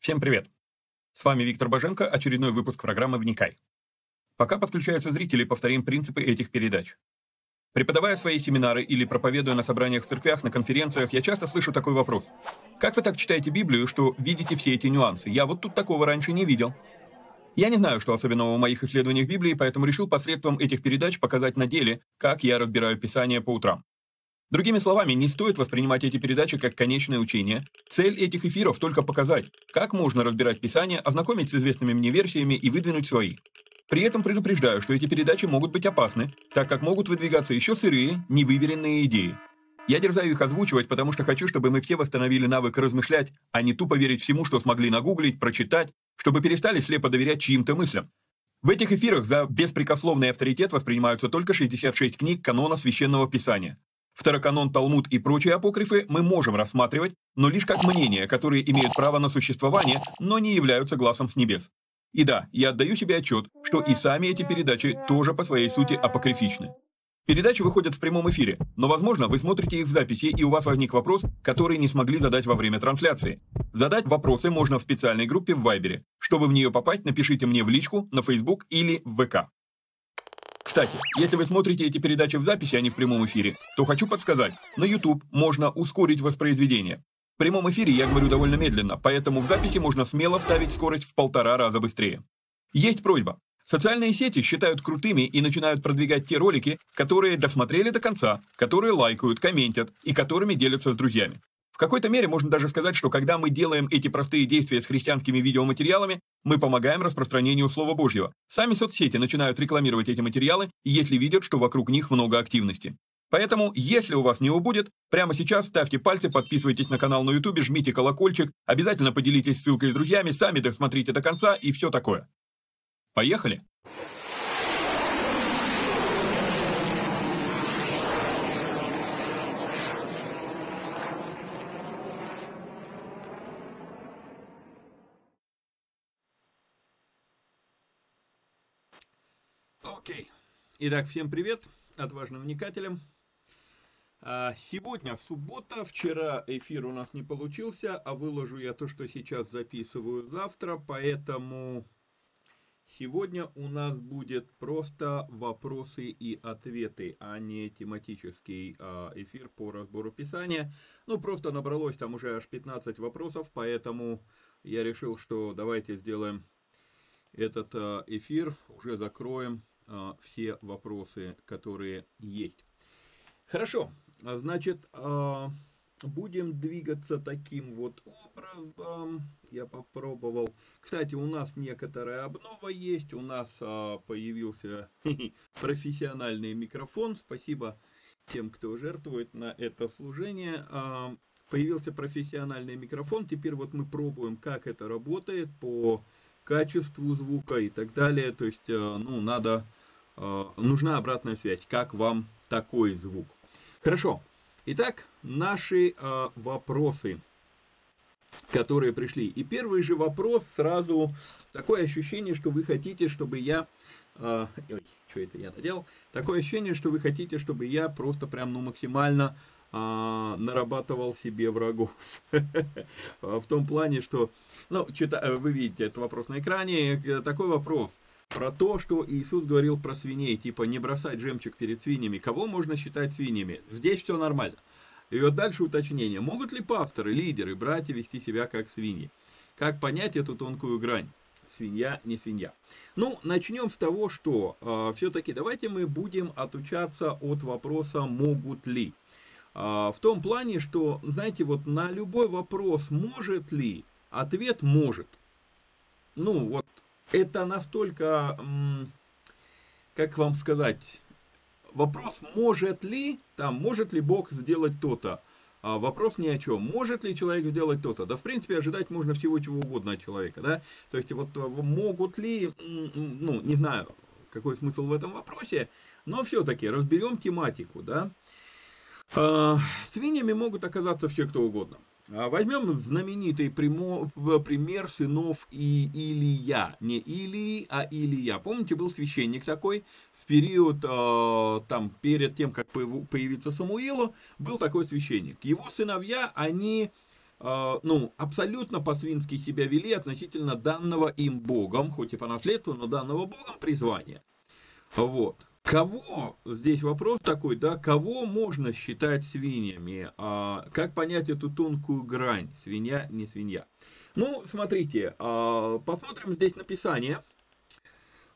Всем привет! С вами Виктор Боженко, очередной выпуск программы «Вникай». Пока подключаются зрители, повторим принципы этих передач. Преподавая свои семинары или проповедуя на собраниях в церквях, на конференциях, я часто слышу такой вопрос. Как вы так читаете Библию, что видите все эти нюансы? Я вот тут такого раньше не видел. Я не знаю, что особенного в моих исследованиях Библии, поэтому решил посредством этих передач показать на деле, как я разбираю Писание по утрам. Другими словами, не стоит воспринимать эти передачи как конечное учение. Цель этих эфиров только показать, как можно разбирать Писание, ознакомить с известными мне версиями и выдвинуть свои. При этом предупреждаю, что эти передачи могут быть опасны, так как могут выдвигаться еще сырые, невыверенные идеи. Я дерзаю их озвучивать, потому что хочу, чтобы мы все восстановили навык размышлять, а не тупо верить всему, что смогли нагуглить, прочитать, чтобы перестали слепо доверять чьим-то мыслям. В этих эфирах за беспрекословный авторитет воспринимаются только 66 книг канона Священного Писания. Второканон, Талмуд и прочие апокрифы мы можем рассматривать, но лишь как мнения, которые имеют право на существование, но не являются глазом с небес. И да, я отдаю себе отчет, что и сами эти передачи тоже по своей сути апокрифичны. Передачи выходят в прямом эфире, но, возможно, вы смотрите их в записи, и у вас возник вопрос, который не смогли задать во время трансляции. Задать вопросы можно в специальной группе в Вайбере. Чтобы в нее попасть, напишите мне в личку, на Facebook или в ВК. Кстати, если вы смотрите эти передачи в записи, а не в прямом эфире, то хочу подсказать, на YouTube можно ускорить воспроизведение. В прямом эфире я говорю довольно медленно, поэтому в записи можно смело ставить скорость в полтора раза быстрее. Есть просьба. Социальные сети считают крутыми и начинают продвигать те ролики, которые досмотрели до конца, которые лайкают, комментят и которыми делятся с друзьями какой-то мере можно даже сказать, что когда мы делаем эти простые действия с христианскими видеоматериалами, мы помогаем распространению Слова Божьего. Сами соцсети начинают рекламировать эти материалы, если видят, что вокруг них много активности. Поэтому, если у вас не убудет, прямо сейчас ставьте пальцы, подписывайтесь на канал на YouTube, жмите колокольчик, обязательно поделитесь ссылкой с друзьями, сами досмотрите до конца и все такое. Поехали! Окей. Итак, всем привет, отважным вникателям. А, сегодня суббота, вчера эфир у нас не получился, а выложу я то, что сейчас записываю завтра, поэтому сегодня у нас будет просто вопросы и ответы, а не тематический а, эфир по разбору Писания. Ну, просто набралось там уже аж 15 вопросов, поэтому я решил, что давайте сделаем этот а, эфир, уже закроем а, все вопросы, которые есть. Хорошо, а, значит, а, будем двигаться таким вот образом. Я попробовал. Кстати, у нас некоторая обнова есть. У нас появился профессиональный микрофон. Спасибо тем, кто жертвует на это служение. Появился профессиональный микрофон. Теперь вот мы пробуем, как это работает по качеству звука и так далее. То есть, ну, надо нужна обратная связь, как вам такой звук. Хорошо. Итак, наши э, вопросы, которые пришли. И первый же вопрос сразу такое ощущение, что вы хотите, чтобы я э, ой, что это я наделал? Такое ощущение, что вы хотите, чтобы я просто прям ну максимально э, нарабатывал себе врагов. В том плане, что, ну, вы видите этот вопрос на экране, такой вопрос про то, что Иисус говорил про свиней, типа не бросать жемчуг перед свиньями. Кого можно считать свиньями? Здесь все нормально. И вот дальше уточнение. Могут ли пасторы, лидеры, братья вести себя как свиньи? Как понять эту тонкую грань? Свинья, не свинья. Ну, начнем с того, что э, а, все-таки давайте мы будем отучаться от вопроса «могут ли?». Э, в том плане, что, знаете, вот на любой вопрос «может ли?» ответ «может». Ну, вот это настолько, как вам сказать, вопрос, может ли, там, может ли Бог сделать то-то, а вопрос ни о чем. Может ли человек сделать то-то? Да, в принципе, ожидать можно всего чего угодно от человека, да? То есть, вот э, могут ли, ну, не знаю, какой смысл в этом вопросе, но все-таки разберем тематику, да? А, свиньями могут оказаться все кто угодно. А возьмем знаменитый пример сынов и Илия. Не Илии, а Илия. Помните, был священник такой в период, э, там, перед тем, как появится Самуилу, был такой священник. Его сыновья, они э, ну, абсолютно по-свински себя вели относительно данного им Богом, хоть и по наследству, но данного Богом призвания. Вот. Кого, здесь вопрос такой, да, кого можно считать свиньями? А, как понять эту тонкую грань, свинья, не свинья? Ну, смотрите, а, посмотрим здесь написание.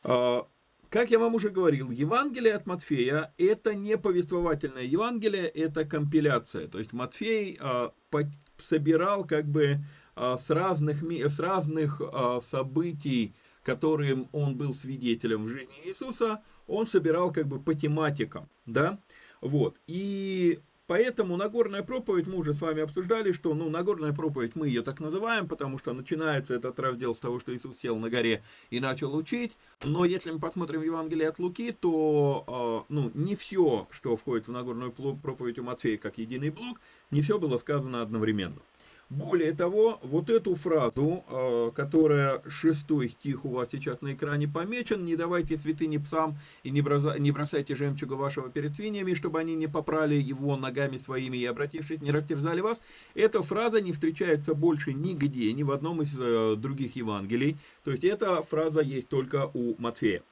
А, как я вам уже говорил, Евангелие от Матфея – это не повествовательное Евангелие, это компиляция. То есть Матфей а, собирал как бы а, с разных, с разных а, событий, которым он был свидетелем в жизни Иисуса, он собирал как бы по тематикам, да, вот, и Поэтому Нагорная проповедь, мы уже с вами обсуждали, что ну, Нагорная проповедь, мы ее так называем, потому что начинается этот раздел с того, что Иисус сел на горе и начал учить. Но если мы посмотрим Евангелие от Луки, то э, ну, не все, что входит в Нагорную проповедь у Матфея как единый блок, не все было сказано одновременно. Более того, вот эту фразу, э, которая шестой стих у вас сейчас на экране помечен, не давайте святыни псам и не бросайте жемчуга вашего перед свиньями, чтобы они не попрали его ногами своими и, обратившись, не растерзали вас. Эта фраза не встречается больше нигде, ни в одном из э, других Евангелий. То есть эта фраза есть только у Матфея.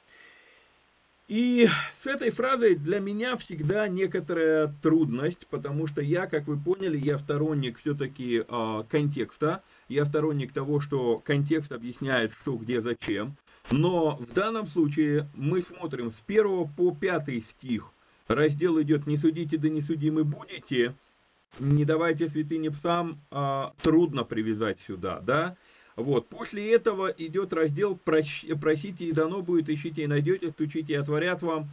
И с этой фразой для меня всегда некоторая трудность, потому что я, как вы поняли, я сторонник все-таки э, контекста, я сторонник того, что контекст объясняет, что, где, зачем. Но в данном случае мы смотрим с 1 по 5 стих. Раздел идет «Не судите, да не судимы будете». Не давайте святыни псам, э, трудно привязать сюда, да. Вот. После этого идет раздел «Просите и дано будет, ищите и найдете, стучите и отворят вам».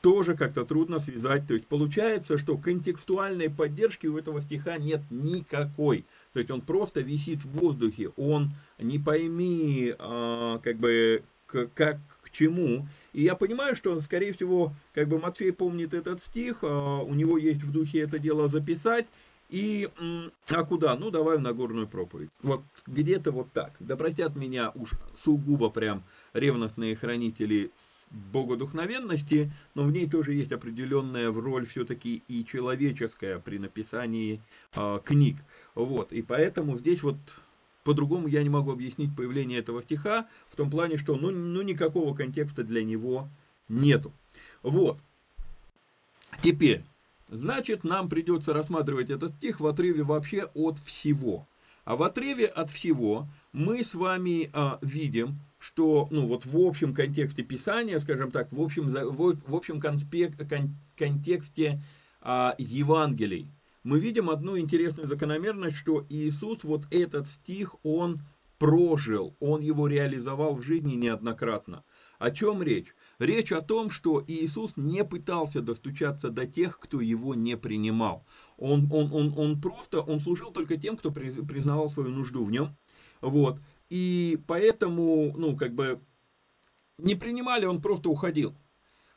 Тоже как-то трудно связать. То есть получается, что контекстуальной поддержки у этого стиха нет никакой. То есть он просто висит в воздухе. Он не пойми, а, как бы, как к чему. И я понимаю, что, скорее всего, как бы Матфей помнит этот стих, а, у него есть в духе это дело записать, и, а куда? Ну, давай в Нагорную проповедь. Вот где-то вот так. Да простят меня уж сугубо прям ревностные хранители богодухновенности, но в ней тоже есть определенная роль все-таки и человеческая при написании э, книг. Вот, и поэтому здесь вот по-другому я не могу объяснить появление этого стиха, в том плане, что ну, ну никакого контекста для него нету. Вот. Теперь, значит нам придется рассматривать этот стих в отрыве вообще от всего. А в отрыве от всего мы с вами а, видим, что, ну вот в общем контексте Писания, скажем так, в общем, в, в общем конспект, кон, контексте а, Евангелий, мы видим одну интересную закономерность, что Иисус вот этот стих, он прожил, он его реализовал в жизни неоднократно. О чем речь? Речь о том, что Иисус не пытался достучаться до тех, кто его не принимал. Он, он, он, он просто, он служил только тем, кто признавал свою нужду в нем. Вот. И поэтому, ну, как бы, не принимали, он просто уходил.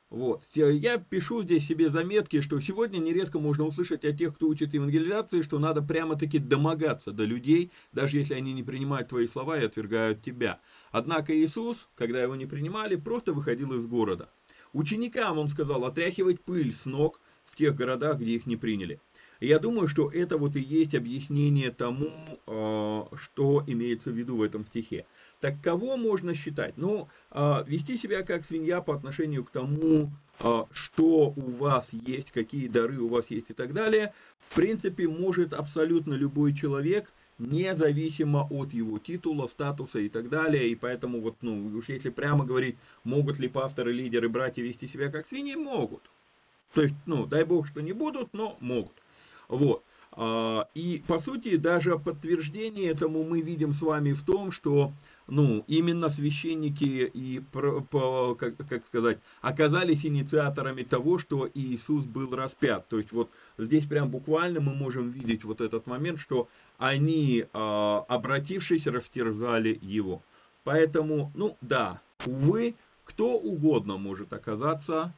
Вот. Я пишу здесь себе заметки, что сегодня нередко можно услышать о тех, кто учит евангелизации, что надо прямо-таки домогаться до людей, даже если они не принимают твои слова и отвергают тебя. Однако Иисус, когда его не принимали, просто выходил из города. Ученикам он сказал отряхивать пыль с ног в тех городах, где их не приняли. Я думаю, что это вот и есть объяснение тому, а, что имеется в виду в этом стихе. Так кого можно считать? Ну, а, вести себя как свинья по отношению к тому, а, что у вас есть, какие дары у вас есть и так далее, в принципе, может абсолютно любой человек, независимо от его титула, статуса и так далее. И поэтому вот, ну, уж если прямо говорить, могут ли пасторы, лидеры, братья вести себя как свиньи, могут. То есть, ну, дай бог, что не будут, но могут. Вот. А, и, по сути, даже подтверждение этому мы видим с вами в том, что ну, именно священники и, как сказать, оказались инициаторами того, что Иисус был распят. То есть вот здесь прям буквально мы можем видеть вот этот момент, что они, а, обратившись, растерзали его. Поэтому, ну да, увы, кто угодно может оказаться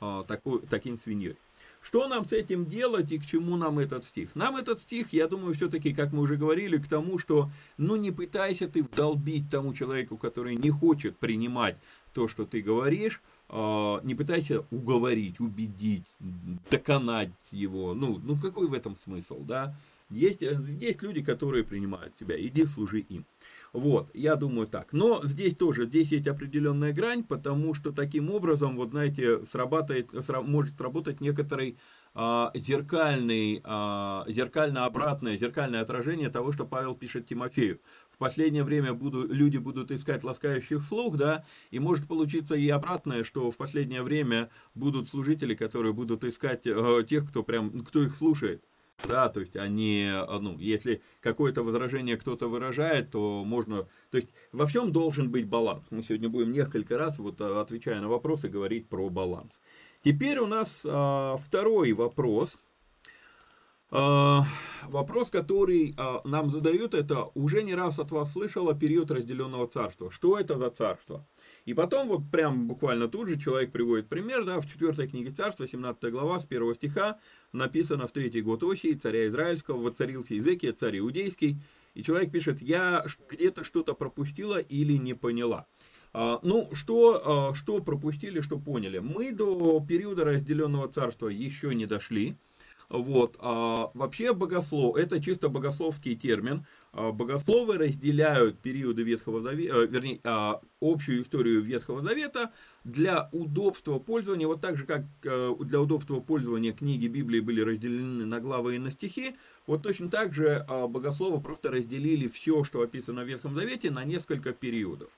а, такой, таким свиньей. Что нам с этим делать и к чему нам этот стих? Нам этот стих, я думаю, все-таки, как мы уже говорили, к тому, что ну не пытайся ты вдолбить тому человеку, который не хочет принимать то, что ты говоришь, а, не пытайся уговорить, убедить, доконать его. Ну, ну какой в этом смысл, да? Есть, э, есть люди, которые принимают тебя, иди служи им. Вот, я думаю так. Но здесь тоже, здесь есть определенная грань, потому что таким образом, вот знаете, срабатывает, сра, может сработать некоторый а, зеркальный, а, зеркально-обратное, зеркальное отражение того, что Павел пишет Тимофею. В последнее время буду, люди будут искать ласкающих слух, да, и может получиться и обратное, что в последнее время будут служители, которые будут искать э, тех, кто прям, кто их слушает. Да, то есть они, э, ну, если какое-то возражение кто-то выражает, то можно, то есть во всем должен быть баланс. Мы сегодня будем несколько раз, вот э, отвечая на вопросы, говорить про баланс. Теперь у нас а, второй вопрос. А, вопрос, который а, нам задают, это уже не раз от вас слышала период разделенного царства. Что это за царство? И потом вот прям буквально тут же человек приводит пример, да, в 4 книге царства, 17 глава, с 1 стиха, написано в третий год Осии, царя Израильского, воцарился Езекия, царь Иудейский, и человек пишет, я где-то что-то пропустила или не поняла. А, ну, что, а, что пропустили, что поняли? Мы до периода разделенного царства еще не дошли. Вот. А вообще богослов, это чисто богословский термин. А, богословы разделяют периоды Ветхого Завета, э, вернее, общую историю Ветхого Завета для удобства пользования, вот так же, как э, для удобства пользования книги Библии были разделены на главы и на стихи, вот точно так же богословы просто разделили все, что описано в Ветхом Завете, на несколько периодов.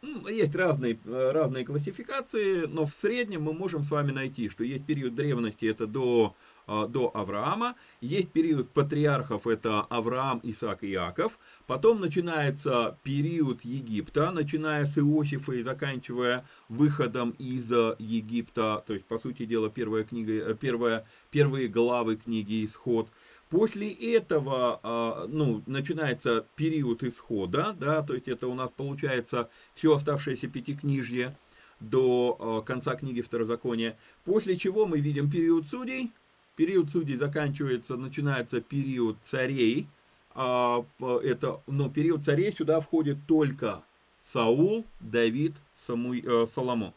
Ну, есть разные, э, разные классификации, но в среднем мы можем с вами найти, что есть период древности, это до, а, до Авраама, есть период патриархов, это Авраам, Исаак и Иаков, потом начинается период Египта, начиная с Иосифа и заканчивая выходом из Египта, то есть, по сути дела, первая книга, э, первая, первые главы книги «Исход», После этого, а, ну, начинается период исхода, да, то есть это у нас получается все оставшееся пятикнижье до а, конца книги Второзакония. После чего мы видим период судей. Период судей заканчивается, начинается период царей. А, это, но период царей сюда входит только Саул, Давид, Самуи, э, Соломон.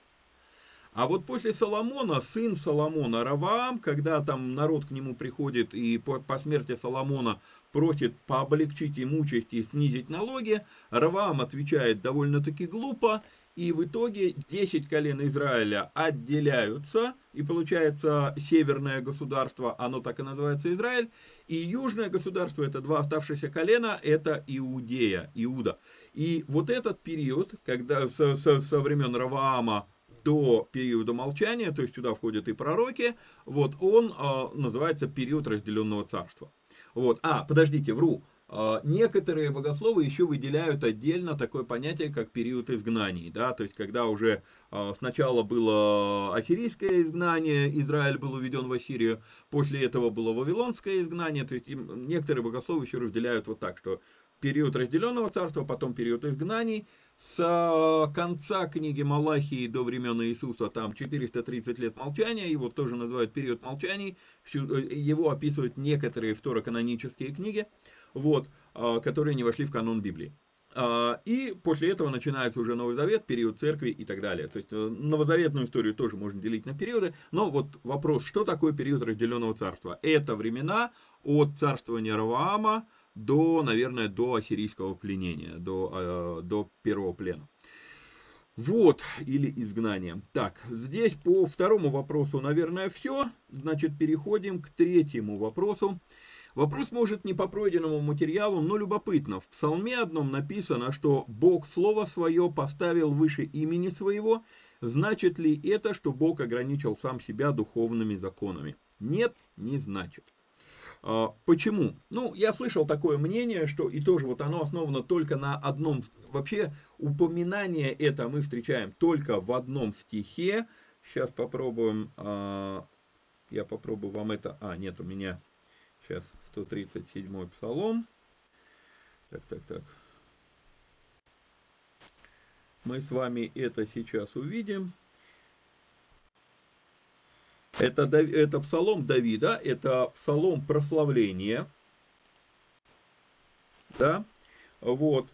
А вот после Соломона, сын Соломона, Раваам, когда там народ к нему приходит и по, по смерти Соломона просит пооблегчить ему участь и снизить налоги, Раваам отвечает довольно-таки глупо, и в итоге 10 колен Израиля отделяются, и получается северное государство, оно так и называется Израиль, и южное государство, это два оставшихся колена, это Иудея, Иуда. И вот этот период, когда со, со, со времен Раваама до периода молчания, то есть сюда входят и пророки, вот он э, называется период разделенного царства. Вот, а, подождите, вру, э, некоторые богословы еще выделяют отдельно такое понятие, как период изгнаний, да, то есть когда уже э, сначала было ассирийское изгнание, Израиль был уведен в Ассирию, после этого было вавилонское изгнание, то есть некоторые богословы еще разделяют вот так, что период разделенного царства, потом период изгнаний, с э, конца книги Малахии до времен Иисуса, там 430 лет молчания, его тоже называют период молчаний, э, его описывают некоторые второканонические книги, вот, э, которые не вошли в канон Библии. И после этого начинается уже Новый Завет, период церкви и так далее. То есть новозаветную историю тоже можно делить на периоды. Но вот вопрос, что такое период разделенного царства? Это времена от царствования Раваама до, наверное, до ассирийского пленения, до, э, до первого плена. Вот, или изгнание. Так, здесь по второму вопросу, наверное, все. Значит, переходим к третьему вопросу. Вопрос может не по пройденному материалу, но любопытно. В псалме одном написано, что Бог Слово Свое поставил выше имени Своего. Значит ли это, что Бог ограничил сам себя духовными законами? Нет, не значит. А, почему? Ну, я слышал такое мнение, что и тоже вот оно основано только на одном, вообще упоминание это мы встречаем только в одном стихе. Сейчас попробуем, а, я попробую вам это, а, нет, у меня сейчас 137 псалом. Так, так, так. Мы с вами это сейчас увидим. Это, это псалом Давида, это псалом прославления. Да, вот.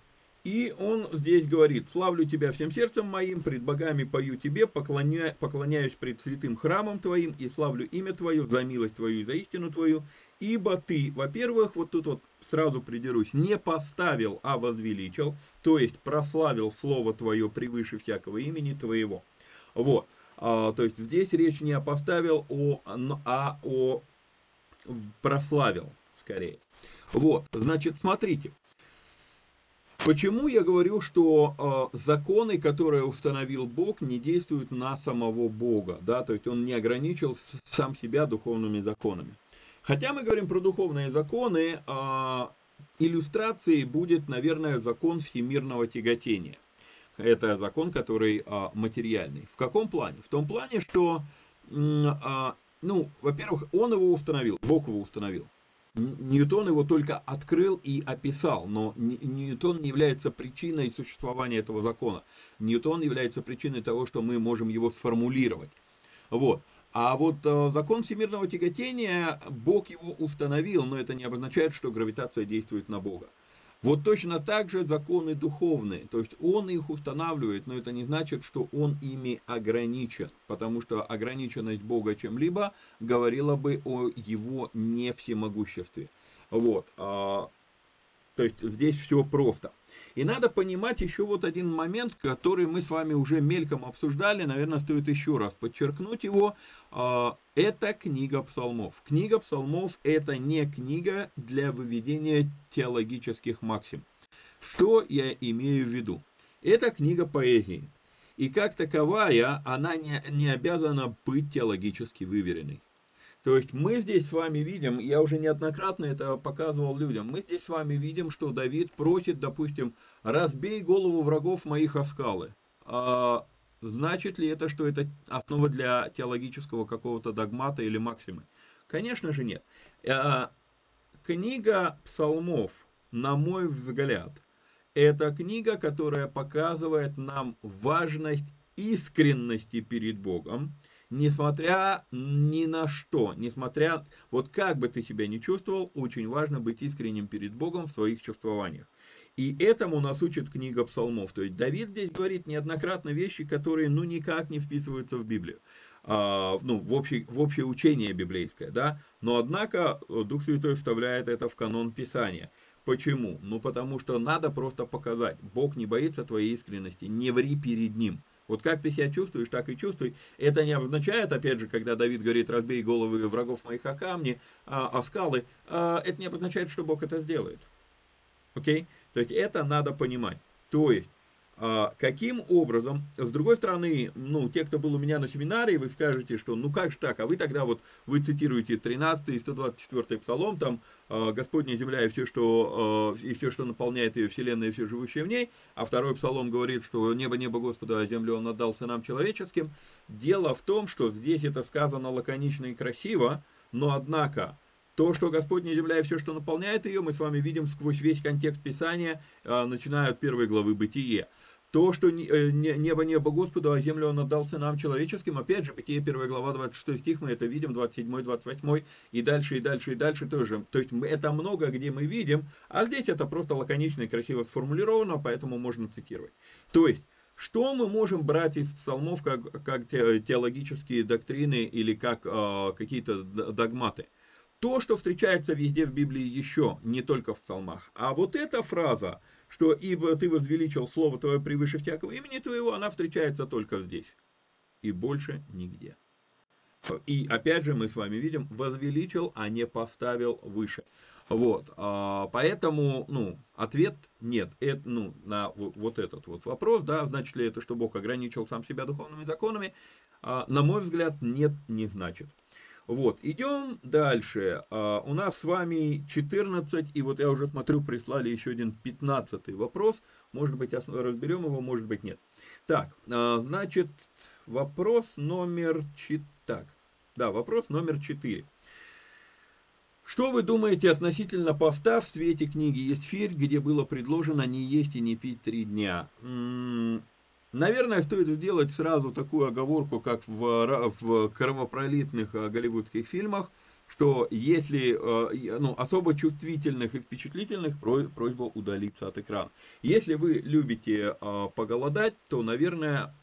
И он здесь говорит, славлю тебя всем сердцем моим, пред богами пою тебе, поклоня, поклоняюсь пред святым храмом твоим и славлю имя твое за милость твою и за истину твою, ибо ты, во-первых, вот тут вот сразу придерусь, не поставил, а возвеличил, то есть прославил слово твое превыше всякого имени твоего. Вот, а, то есть здесь речь не о поставил, о, а о прославил, скорее. Вот, значит, смотрите, Почему я говорю, что э, законы, которые установил Бог, не действуют на самого Бога, да, то есть он не ограничил сам себя духовными законами. Хотя мы говорим про духовные законы, э, иллюстрацией будет, наверное, закон всемирного тяготения. Это закон, который э, материальный. В каком плане? В том плане, что, э, ну, во-первых, он его установил, Бог его установил. Ньютон его только открыл и описал, но Ньютон не является причиной существования этого закона. Ньютон является причиной того, что мы можем его сформулировать. Вот. А вот э, закон всемирного тяготения, Бог его установил, но это не обозначает, что гравитация действует на Бога. Вот точно так же законы духовные, то есть он их устанавливает, но это не значит, что он ими ограничен, потому что ограниченность Бога чем-либо говорила бы о его не всемогуществе. Вот, а, то есть здесь все просто. И надо понимать еще вот один момент, который мы с вами уже мельком обсуждали, наверное, стоит еще раз подчеркнуть его. А, это книга псалмов. Книга псалмов это не книга для выведения теологических максим. Что я имею в виду? Это книга поэзии. И как таковая, она не, не обязана быть теологически выверенной. То есть мы здесь с вами видим, я уже неоднократно это показывал людям, мы здесь с вами видим, что Давид просит, допустим, разбей голову врагов моих о скалы. А, значит ли это, что это основа для теологического какого-то догмата или максимы? Конечно же нет. А, книга псалмов, на мой взгляд, это книга, которая показывает нам важность искренности перед Богом, несмотря ни на что, несмотря, вот как бы ты себя не чувствовал, очень важно быть искренним перед Богом в своих чувствованиях. И этому нас учит книга псалмов. То есть Давид здесь говорит неоднократно вещи, которые ну никак не вписываются в Библию. А, ну, в, общее, в общее учение библейское, да, но однако Дух Святой вставляет это в канон Писания. Почему? Ну, потому что надо просто показать, Бог не боится твоей искренности, не ври перед Ним. Вот как ты себя чувствуешь, так и чувствуй. Это не означает, опять же, когда Давид говорит, разбей головы врагов моих о камни, а, о скалы, а, это не обозначает, что Бог это сделает. Окей? То есть это надо понимать. То есть каким образом, с другой стороны, ну, те, кто был у меня на семинаре, вы скажете, что ну как же так, а вы тогда вот, вы цитируете 13 и 124 псалом, там, а, Господня земля и все, что, а, и все, что наполняет ее вселенная и все живущее в ней, а второй псалом говорит, что небо, небо Господа, а землю он отдал сынам человеческим. Дело в том, что здесь это сказано лаконично и красиво, но однако, то, что Господня земля и все, что наполняет ее, мы с вами видим сквозь весь контекст Писания, начиная от первой главы Бытие. То, что э, небо небо Господу, а землю он отдал сынам человеческим, опять же, Бытие 1 глава 26 стих, мы это видим, 27, 28, и дальше, и дальше, и дальше тоже. То есть это много, где мы видим, а здесь это просто лаконично и красиво сформулировано, поэтому можно цитировать. То есть, что мы можем брать из псалмов как, как теологические доктрины или как э, какие-то догматы? То, что встречается везде в Библии еще, не только в псалмах. А вот эта фраза – что «ибо ты возвеличил слово твое превыше всякого имени твоего», она встречается только здесь и больше нигде. И опять же мы с вами видим, возвеличил, а не поставил выше. Вот, а, поэтому, ну, ответ нет, это, ну, на вот этот вот вопрос, да, значит ли это, что Бог ограничил сам себя духовными законами, а, на мой взгляд, нет, не значит. Вот, идем дальше. А, у нас с вами 14, и вот я уже смотрю, прислали еще один 15 вопрос. Может быть, разберем его, может быть, нет. Так, а, значит, вопрос номер 4. Так, да, вопрос номер 4. Что вы думаете относительно поста в свете книги «Есфирь», где было предложено не есть и не пить три дня? Наверное, стоит сделать сразу такую оговорку, как в, в кровопролитных э, голливудских фильмах. что если э, ну, особо чувствительных и впечатлительных, просьба удалиться от экрана. Если вы любите э, поголодать, то, наверное,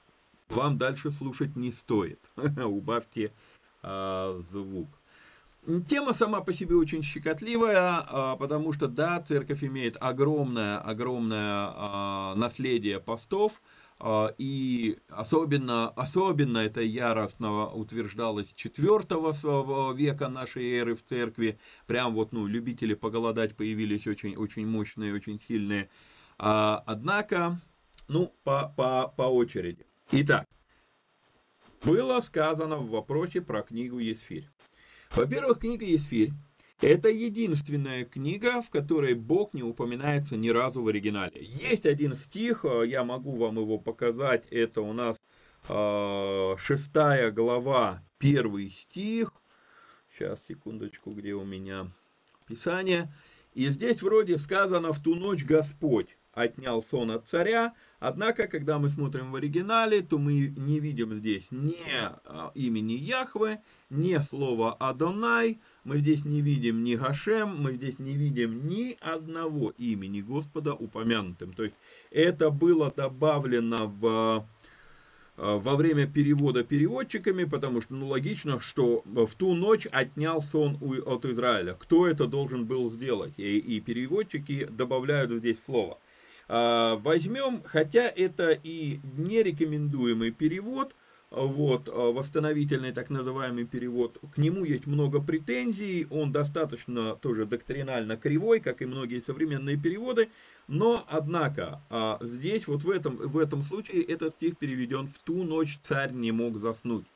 вам дальше слушать не стоит. Убавьте звук. Тема сама по себе очень щекотливая, потому что, да, церковь имеет огромное, огромное наследие постов, и особенно, особенно это яростно утверждалось 4 века нашей эры в церкви. Прям вот, ну, любители поголодать появились очень, очень мощные, очень сильные. А, однако, ну, по, по, по очереди. Итак, было сказано в вопросе про книгу Есфирь. Во-первых, книга Есфирь это единственная книга, в которой Бог не упоминается ни разу в оригинале. Есть один стих, э, я могу вам его показать, это у нас э, шестая глава, первый стих. Сейчас, секундочку, где у меня Писание. И здесь вроде сказано «в ту ночь Господь» отнял сон от царя. Однако, когда мы смотрим в оригинале, то мы не видим здесь ни а, имени Яхве, ни слова Адонай, мы здесь не видим ни Гашем, мы здесь не видим ни одного имени Господа упомянутым. То есть это было добавлено в а, во время перевода переводчиками, потому что, ну, логично, что в ту ночь отнял сон от Израиля. Кто это должен был сделать? И, и переводчики добавляют здесь слово. А, возьмем, хотя это и нерекомендуемый перевод, вот, а, восстановительный так называемый перевод, к нему есть много претензий, он достаточно тоже доктринально кривой, как и многие современные переводы, но, однако, а, здесь вот в этом, в этом случае этот стих переведен «в ту ночь царь не мог заснуть».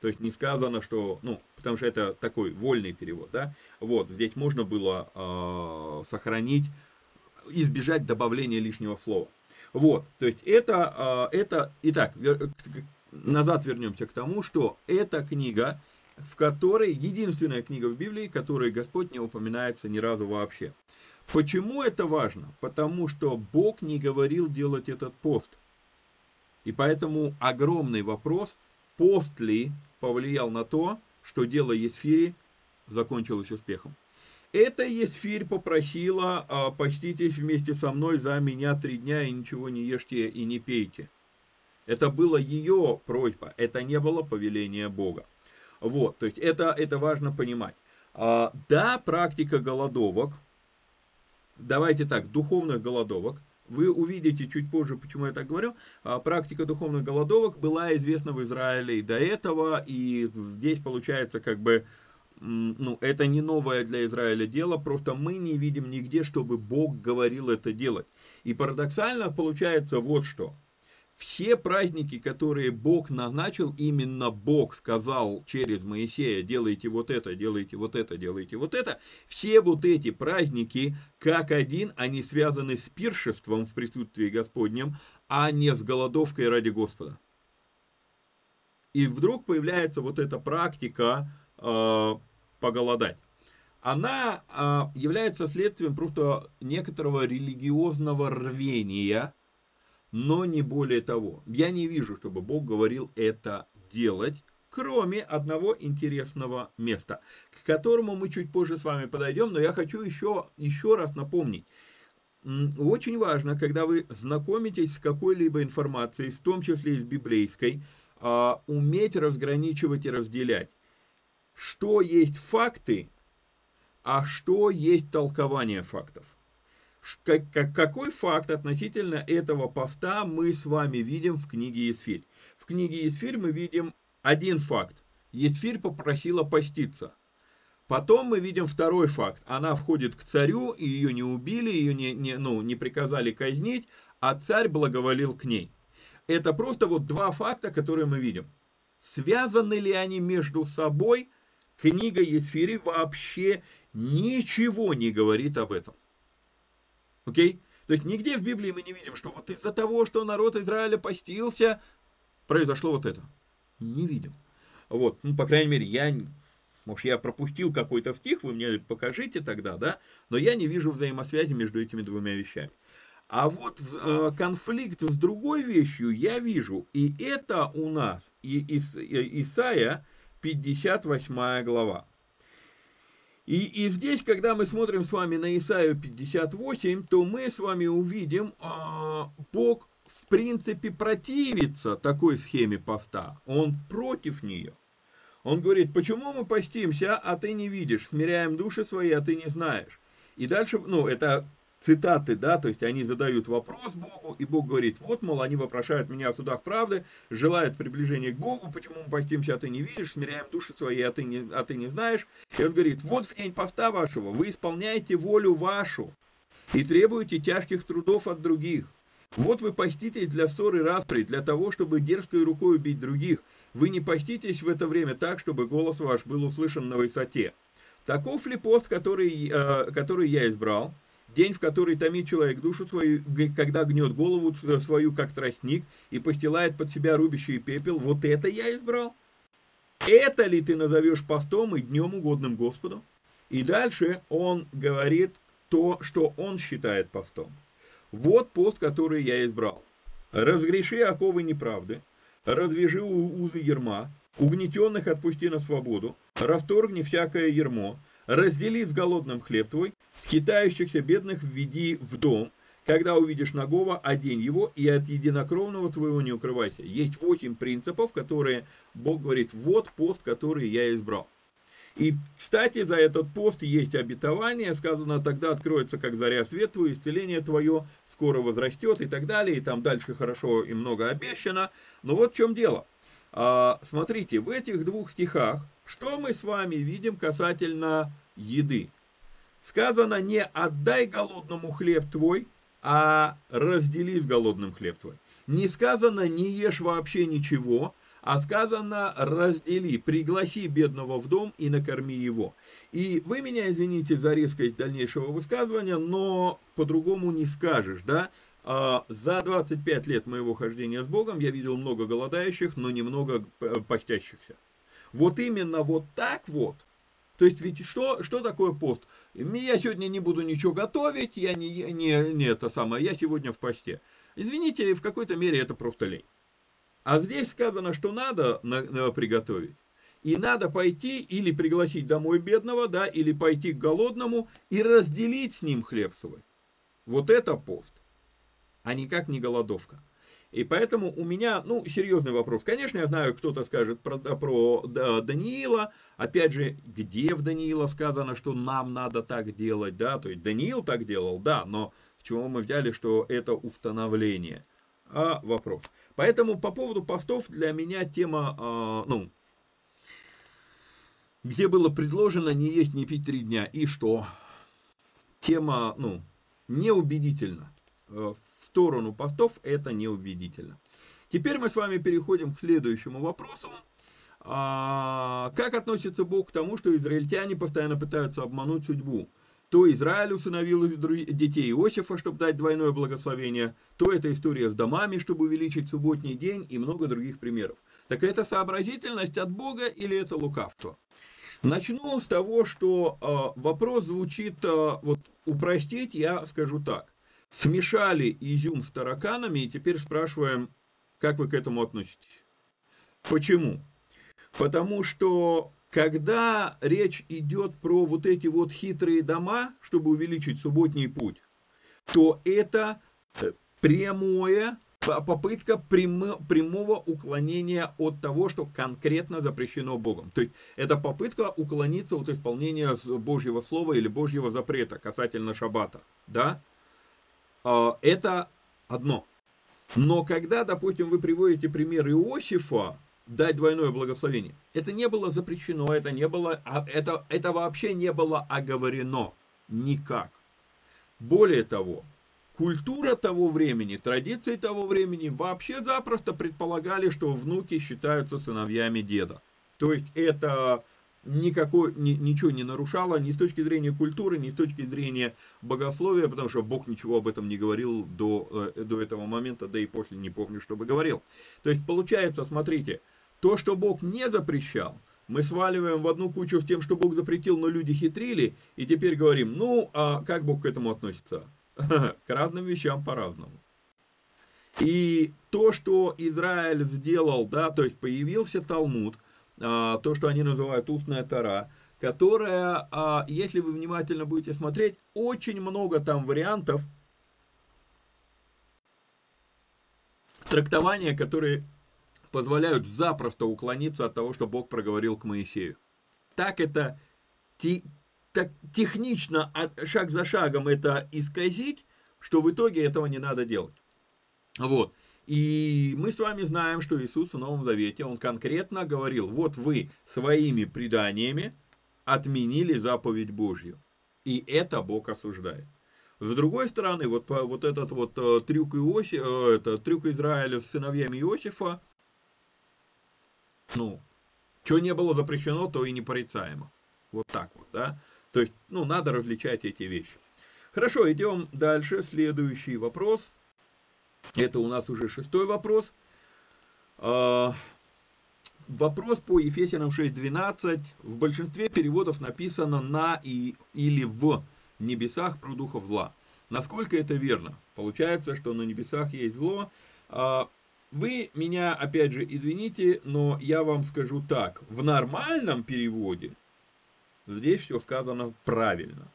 То есть не сказано, что, ну, потому что это такой вольный перевод, да, вот, здесь можно было э, сохранить избежать добавления лишнего слова. Вот, то есть это, а, это, итак, назад вернемся к тому, что эта книга, в которой, единственная книга в Библии, в которой Господь не упоминается ни разу вообще. Почему это важно? Потому что Бог не говорил делать этот пост. И поэтому огромный вопрос, пост ли повлиял на то, что дело Есфири закончилось успехом. Это Есфирь попросила, а, поститесь вместе со мной за меня три дня и ничего не ешьте и не пейте. Это была ее просьба, это не было повеление Бога. Вот, то есть это, это важно понимать. А, да, практика голодовок, давайте так, духовных голодовок, вы увидите чуть позже, почему я так говорю, а, практика духовных голодовок была известна в Израиле и до этого, и здесь получается как бы ну, это не новое для Израиля дело, просто мы не видим нигде, чтобы Бог говорил это делать. И парадоксально получается вот что. Все праздники, которые Бог назначил, именно Бог сказал через Моисея, делайте вот это, делайте вот это, делайте вот это, все вот эти праздники, как один, они связаны с пиршеством в присутствии Господнем, а не с голодовкой ради Господа. И вдруг появляется вот эта практика э, поголодать. Она а, является следствием просто некоторого религиозного рвения, но не более того. Я не вижу, чтобы Бог говорил это делать, кроме одного интересного места, к которому мы чуть позже с вами подойдем, но я хочу еще, еще раз напомнить. Очень важно, когда вы знакомитесь с какой-либо информацией, в том числе и с библейской, а, уметь разграничивать и разделять что есть факты, а что есть толкование фактов. Какой факт относительно этого поста мы с вами видим в книге Есфирь? В книге Есфирь мы видим один факт. Есфирь попросила поститься. Потом мы видим второй факт. Она входит к царю, и ее не убили, ее не, не, ну, не приказали казнить, а царь благоволил к ней. Это просто вот два факта, которые мы видим. Связаны ли они между собой – книга Есфири вообще ничего не говорит об этом. Окей? То есть нигде в Библии мы не видим, что вот из-за того, что народ Израиля постился, произошло вот это. Не видим. Вот, ну, по крайней мере, я, может, я пропустил какой-то стих, вы мне покажите тогда, да, но я не вижу взаимосвязи между этими двумя вещами. А вот э, конфликт с другой вещью я вижу, и это у нас и, и, и Исаия 58 глава. И, и здесь, когда мы смотрим с вами на Исаию 58, то мы с вами увидим, а, Бог в принципе противится такой схеме поста. Он против нее. Он говорит, почему мы постимся, а ты не видишь, смиряем души свои, а ты не знаешь. И дальше, ну, это цитаты, да, то есть они задают вопрос Богу, и Бог говорит, вот, мол, они вопрошают меня о судах правды, желают приближения к Богу, почему мы постимся, а ты не видишь, смиряем души свои, а ты не, а ты не знаешь. И он говорит, вот в день поста вашего вы исполняете волю вашу и требуете тяжких трудов от других. Вот вы поститесь для ссоры распри, для того, чтобы дерзкой рукой убить других. Вы не поститесь в это время так, чтобы голос ваш был услышан на высоте. Таков ли пост, который, э, который я избрал? День, в который томит человек душу свою, когда гнет голову свою, как тростник, и постилает под себя рубящий пепел, вот это я избрал? Это ли ты назовешь постом и днем угодным Господу? И дальше он говорит то, что он считает постом. Вот пост, который я избрал. Разгреши оковы неправды, развяжи узы ерма, угнетенных отпусти на свободу, расторгни всякое ермо, Раздели с голодным хлеб твой, скитающихся бедных введи в дом, когда увидишь нагого, одень его, и от единокровного твоего не укрывайся. Есть восемь принципов, которые Бог говорит, вот пост, который я избрал. И, кстати, за этот пост есть обетование, сказано, тогда откроется, как заря свет твой, исцеление твое скоро возрастет и так далее, и там дальше хорошо и много обещано. Но вот в чем дело. А, смотрите, в этих двух стихах что мы с вами видим касательно еды? Сказано, не отдай голодному хлеб твой, а раздели с голодным хлеб твой. Не сказано, не ешь вообще ничего, а сказано, раздели, пригласи бедного в дом и накорми его. И вы меня извините за резкость дальнейшего высказывания, но по-другому не скажешь, да? А, за 25 лет моего хождения с Богом я видел много голодающих, но немного постящихся. Вот именно вот так вот. То есть ведь что, что такое пост? Я сегодня не буду ничего готовить, я не, не, не это самое, я сегодня в посте. Извините, в какой-то мере это просто лень. А здесь сказано, что надо на, на, приготовить. И надо пойти или пригласить домой бедного, да, или пойти к голодному и разделить с ним хлеб свой. Вот это пост, а никак не голодовка. И поэтому у меня, ну, серьезный вопрос. Конечно, я знаю, кто-то скажет про, про да, Даниила. Опять же, где в Даниила сказано, что нам надо так делать, да? То есть Даниил так делал, да, но с чего мы взяли, что это установление? А вопрос. Поэтому по поводу постов для меня тема, э, ну, где было предложено не есть, не пить три дня. И что? Тема, ну, неубедительна. Э, сторону постов, это неубедительно. Теперь мы с вами переходим к следующему вопросу. А, как относится Бог к тому, что израильтяне постоянно пытаются обмануть судьбу? То Израиль усыновил детей Иосифа, чтобы дать двойное благословение, то эта история с домами, чтобы увеличить субботний день и много других примеров. Так это сообразительность от Бога или это лукавство? Начну с того, что э, вопрос звучит, э, вот упростить я скажу так смешали изюм с тараканами, и теперь спрашиваем, как вы к этому относитесь. Почему? Потому что когда речь идет про вот эти вот хитрые дома, чтобы увеличить субботний путь, то это э, прямое попытка прямого уклонения от того, что конкретно запрещено Богом. То есть это попытка уклониться от исполнения Божьего Слова или Божьего запрета касательно шаббата. Да? А, это одно. Но когда, допустим, вы приводите пример Иосифа, дать двойное благословение, это не было запрещено, это не было, а, это, это вообще не было оговорено никак. Более того, культура того времени, традиции того времени вообще запросто предполагали, что внуки считаются сыновьями деда. То есть это никакой, ни, ничего не нарушало ни с точки зрения культуры, ни с точки зрения богословия, потому что Бог ничего об этом не говорил до, э, до этого момента, да и после не помню, чтобы говорил. То есть получается, смотрите, то, что Бог не запрещал, мы сваливаем в одну кучу с тем, что Бог запретил, но люди хитрили, и теперь говорим, ну, а как Бог к этому относится? К разным вещам по-разному. И то, что Израиль сделал, да, то есть появился Талмуд – то, что они называют устная тара, которая, а, если вы внимательно будете смотреть, очень много там вариантов трактования, которые позволяют запросто уклониться от того, что Бог проговорил к Моисею. Так это так технично, шаг за шагом это исказить, что в итоге этого не надо делать. Вот. И мы с вами знаем, что Иисус в Новом Завете, Он конкретно говорил, вот вы своими преданиями отменили заповедь Божью. И это Бог осуждает. С другой стороны, вот, вот этот вот э, трюк, Иоси, э, это, трюк Израиля с сыновьями Иосифа, ну, что не было запрещено, то и непорицаемо. Вот так вот, да. То есть, ну, надо различать эти вещи. Хорошо, идем дальше. Следующий вопрос. Это у нас уже шестой вопрос. А, вопрос по Ефесянам 6.12. В большинстве переводов написано «на» и, или «в небесах про духов зла». Насколько это верно? Получается, что на небесах есть зло. А, вы меня, опять же, извините, но я вам скажу так. В нормальном переводе здесь все сказано правильно.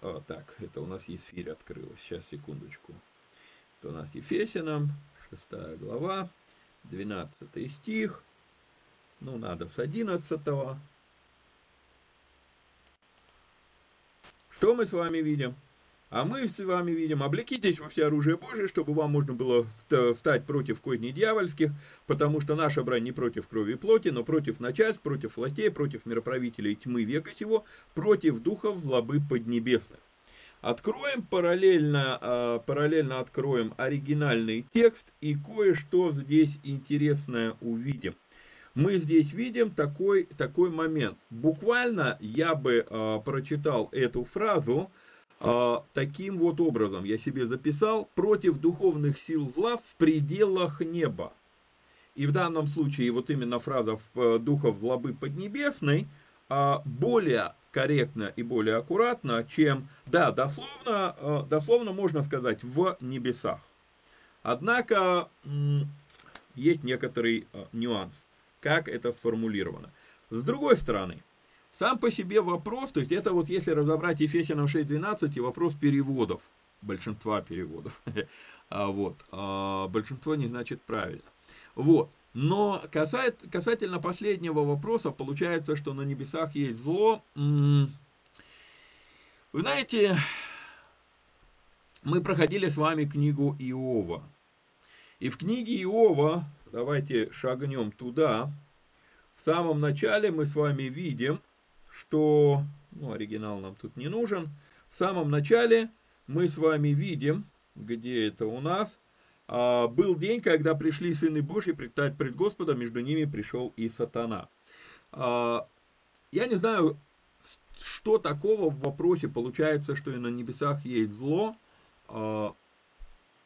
А, так, это у нас Есфирь открылась. Сейчас, секундочку. Это у нас Ефесянам, 6 глава, 12 стих. Ну, надо с 11. Что мы с вами видим? А мы с вами видим, облекитесь во все оружие Божие, чтобы вам можно было встать против козней дьявольских, потому что наша брань не против крови и плоти, но против начальств, против властей, против мироправителей тьмы века сего, против духов злобы поднебесных. Откроем параллельно, а, параллельно откроем оригинальный текст и кое-что здесь интересное увидим. Мы здесь видим такой, такой момент. Буквально я бы э, прочитал эту фразу, а, таким вот образом я себе записал против духовных сил зла в пределах неба. И в данном случае вот именно фраза в духов злобы поднебесной а, более корректно и более аккуратно, чем, да, дословно, а, дословно можно сказать в небесах. Однако есть некоторый нюанс, как это сформулировано. С другой стороны, сам по себе вопрос, то есть это вот если разобрать Ефесянам 6.12 и вопрос переводов, большинства переводов, а вот, а, большинство не значит правильно. Вот, но касательно последнего вопроса, получается, что на небесах есть зло. Вы знаете, мы проходили с вами книгу Иова. И в книге Иова, давайте шагнем туда, в самом начале мы с вами видим, что, ну, оригинал нам тут не нужен. В самом начале мы с вами видим, где это у нас, был день, когда пришли сыны Божьи предстать пред Господом, между ними пришел и сатана. А, я не знаю, что такого в вопросе получается, что и на небесах есть зло. А,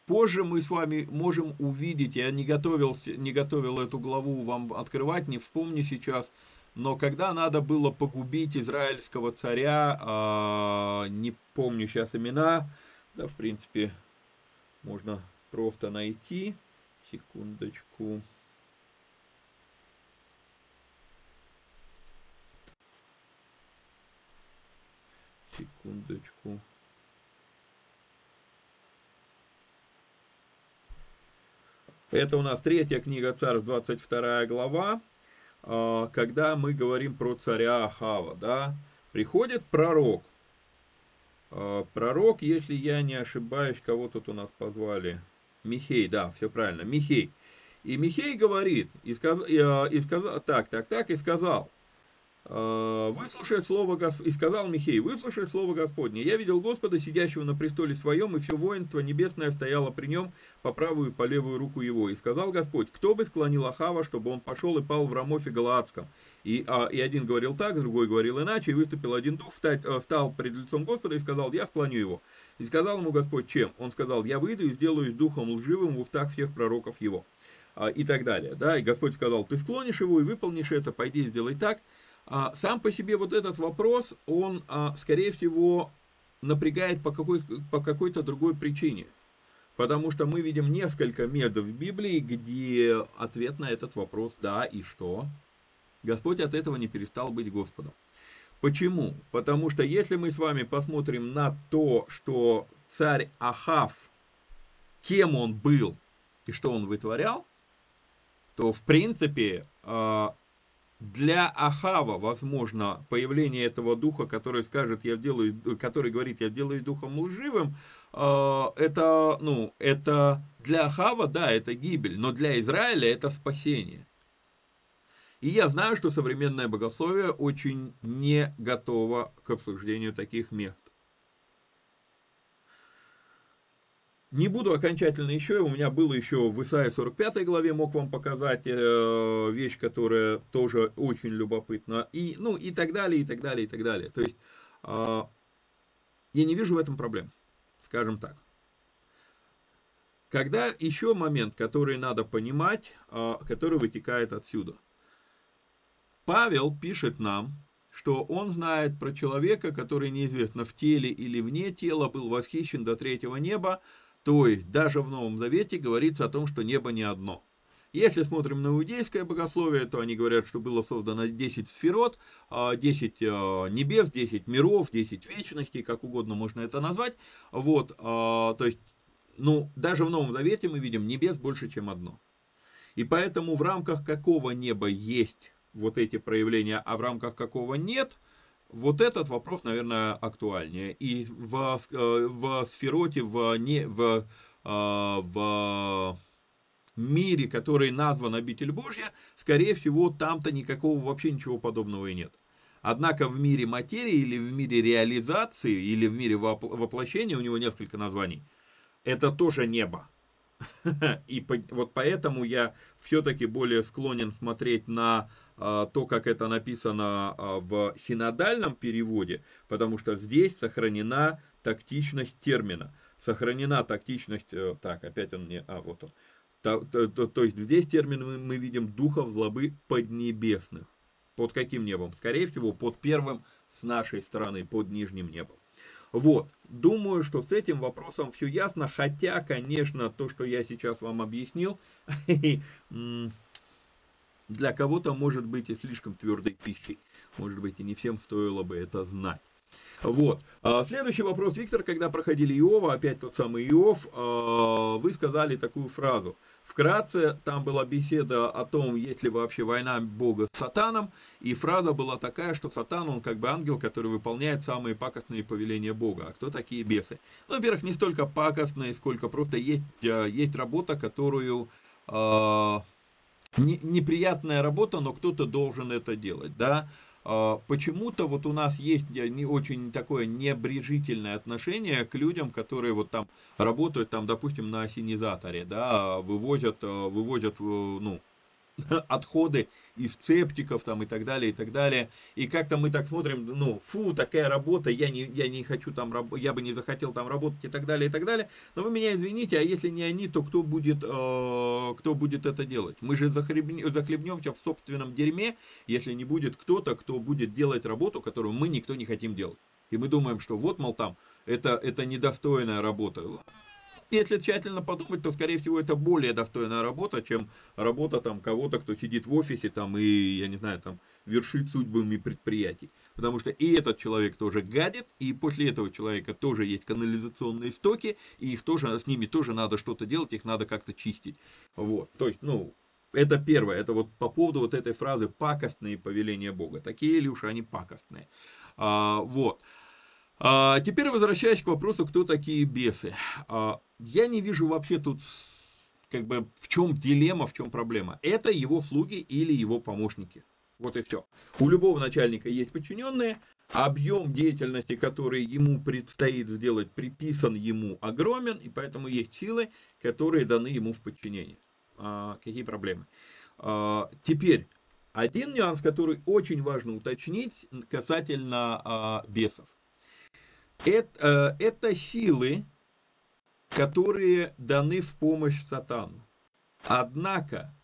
позже мы с вами можем увидеть, я не готовил, не готовил эту главу вам открывать, не вспомню сейчас, но когда надо было погубить израильского царя, не помню сейчас имена, да, в принципе, можно просто найти. Секундочку. Секундочку. Это у нас третья книга Царств, 22 глава. А, когда мы говорим про царя Ахава, да, приходит пророк. А, пророк, если я не ошибаюсь, кого тут у нас позвали? Михей, да, все правильно, Михей. И Михей говорит, и, сказ, и, а, и сказал, так, так, так, и сказал, Э, выслушай слово Господне, и сказал Михей, выслушай слово Господне. Я видел Господа, сидящего на престоле своем, и все воинство небесное стояло при нем по правую и по левую руку его. И сказал Господь, кто бы склонил Ахава, чтобы он пошел и пал в Рамофе Галаадском. И, а, и один говорил так, другой говорил иначе, и выступил один дух, э, встал пред лицом Господа и сказал, я склоню его. И сказал ему Господь, чем? Он сказал, я выйду и сделаю духом лживым в устах всех пророков его. А, и так далее. Да? И Господь сказал, ты склонишь его и выполнишь это, пойди и сделай так. А, сам по себе вот этот вопрос, он, а, скорее всего, напрягает по, какой, по какой-то другой причине. Потому что мы видим несколько медов в Библии, где ответ на этот вопрос «да» и «что». Господь от этого не перестал быть Господом. Почему? Потому что если мы с вами посмотрим на то, что царь Ахав, кем он был и что он вытворял, то в принципе а, для Ахава, возможно, появление этого духа, который скажет, я сделаю, который говорит, я делаю духом лживым, а, это, ну, это для Ахава, да, это гибель, но для Израиля это спасение. И я знаю, что современное богословие очень не готово к обсуждению таких мест. Не буду окончательно еще, у меня было еще в Исаии 45 главе, мог вам показать э, вещь, которая тоже очень любопытна, и, ну, и так далее, и так далее, и так далее. То есть, э, я не вижу в этом проблем, скажем так. Когда еще момент, который надо понимать, э, который вытекает отсюда. Павел пишет нам, что он знает про человека, который неизвестно в теле или вне тела был восхищен до третьего неба, то есть даже в Новом Завете говорится о том, что небо не одно. Если смотрим на иудейское богословие, то они говорят, что было создано 10 сферот, 10 а, а, небес, 10 миров, 10 вечностей, как угодно можно это назвать. Вот, а, то есть, ну, даже в Новом Завете мы видим небес больше, чем одно. И поэтому в рамках какого неба есть вот эти проявления, а в рамках какого нет, вот этот вопрос, наверное, актуальнее. И в, э, в сфероте, в, не, в, э, в мире, который назван обитель Божья, скорее всего, там-то никакого вообще ничего подобного и нет. Однако в мире материи или в мире реализации или в мире воплощения, у него несколько названий, это тоже небо. И вот поэтому я все-таки более склонен смотреть на то, как это написано а, в синодальном переводе, потому что здесь сохранена тактичность термина. Сохранена тактичность, э, так, опять он не, а, вот он. То, то, то, то есть здесь термин мы, мы видим духов злобы поднебесных. Под каким небом? Скорее всего, под первым с нашей стороны, под нижним небом. Вот, думаю, что с этим вопросом все ясно, хотя, конечно, то, что я сейчас вам объяснил, для кого-то может быть и слишком твердой пищей. Может быть, и не всем стоило бы это знать. Вот. А, следующий вопрос, Виктор, когда проходили Иова, опять тот самый Иов, а, вы сказали такую фразу. Вкратце, там была беседа о том, есть ли вообще война Бога с сатаном, и фраза была такая, что сатан, он как бы ангел, который выполняет самые пакостные повеления Бога. А кто такие бесы? Ну, во-первых, не столько пакостные, сколько просто есть, а, есть работа, которую... Не, неприятная работа, но кто-то должен это делать, да. А, почему-то вот у нас есть не очень такое небрежительное отношение к людям, которые вот там работают, там, допустим, на осенизаторе, да, вывозят, а, вывозят, э, ну, отходы из септиков там и так далее, и так далее. И как-то мы так смотрим, ну, фу, такая работа, я не, я не хочу там, я бы не захотел там работать и так далее, и так далее. Но вы меня извините, а если не они, то кто будет, э, кто будет это делать? Мы же захлебнем, захлебнемся в собственном дерьме, если не будет кто-то, кто будет делать работу, которую мы никто не хотим делать. И мы думаем, что вот, мол, там, это, это недостойная работа если тщательно подумать, то, скорее всего, это более достойная работа, чем работа там кого-то, кто сидит в офисе там и, я не знаю, там вершит судьбами предприятий. Потому что и этот человек тоже гадит, и после этого человека тоже есть канализационные стоки, и их тоже, с ними тоже надо что-то делать, их надо как-то чистить. Вот, то есть, ну, это первое, это вот по поводу вот этой фразы «пакостные повеления Бога». Такие ли уж они пакостные. А, вот. А, теперь возвращаясь к вопросу, кто такие бесы. А, я не вижу вообще тут как бы в чем дилемма, в чем проблема. Это его слуги или его помощники. Вот и все. У любого начальника есть подчиненные, объем деятельности, который ему предстоит сделать, приписан ему огромен, и поэтому есть силы, которые даны ему в подчинение. А, какие проблемы? А, теперь, один нюанс, который очень важно уточнить касательно а, бесов. Это, э, это силы, которые даны в помощь сатану. Однако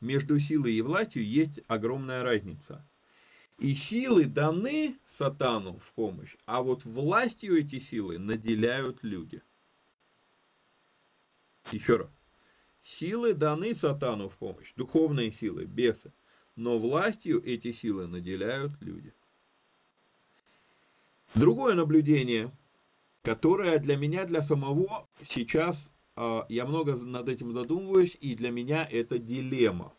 между силой и властью есть огромная разница. И силы даны сатану в помощь, а вот властью эти силы наделяют люди. Еще раз. Силы даны сатану в помощь, духовные силы, бесы, но властью эти силы наделяют люди. Другое наблюдение, которое для меня, для самого сейчас, а, я много над этим задумываюсь, и для меня это дилемма.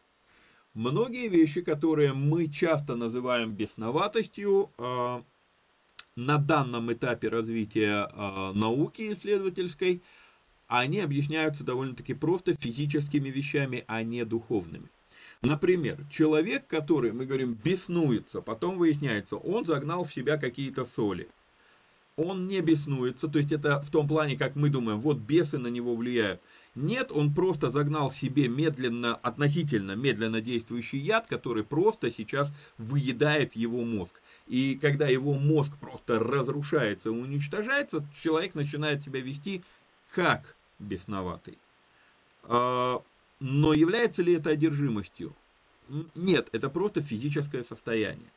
Многие вещи, которые мы часто называем бесноватостью, а, на данном этапе развития а, науки исследовательской, они объясняются довольно-таки просто физическими вещами, а не духовными. Например, человек, который, мы говорим, беснуется, потом выясняется, он загнал в себя какие-то соли. Он не беснуется, то есть это в том плане, как мы думаем, вот бесы на него влияют. Нет, он просто загнал себе медленно, относительно медленно действующий яд, который просто сейчас выедает его мозг. И когда его мозг просто разрушается, уничтожается, человек начинает себя вести как бесноватый. Но является ли это одержимостью? Нет, это просто физическое состояние.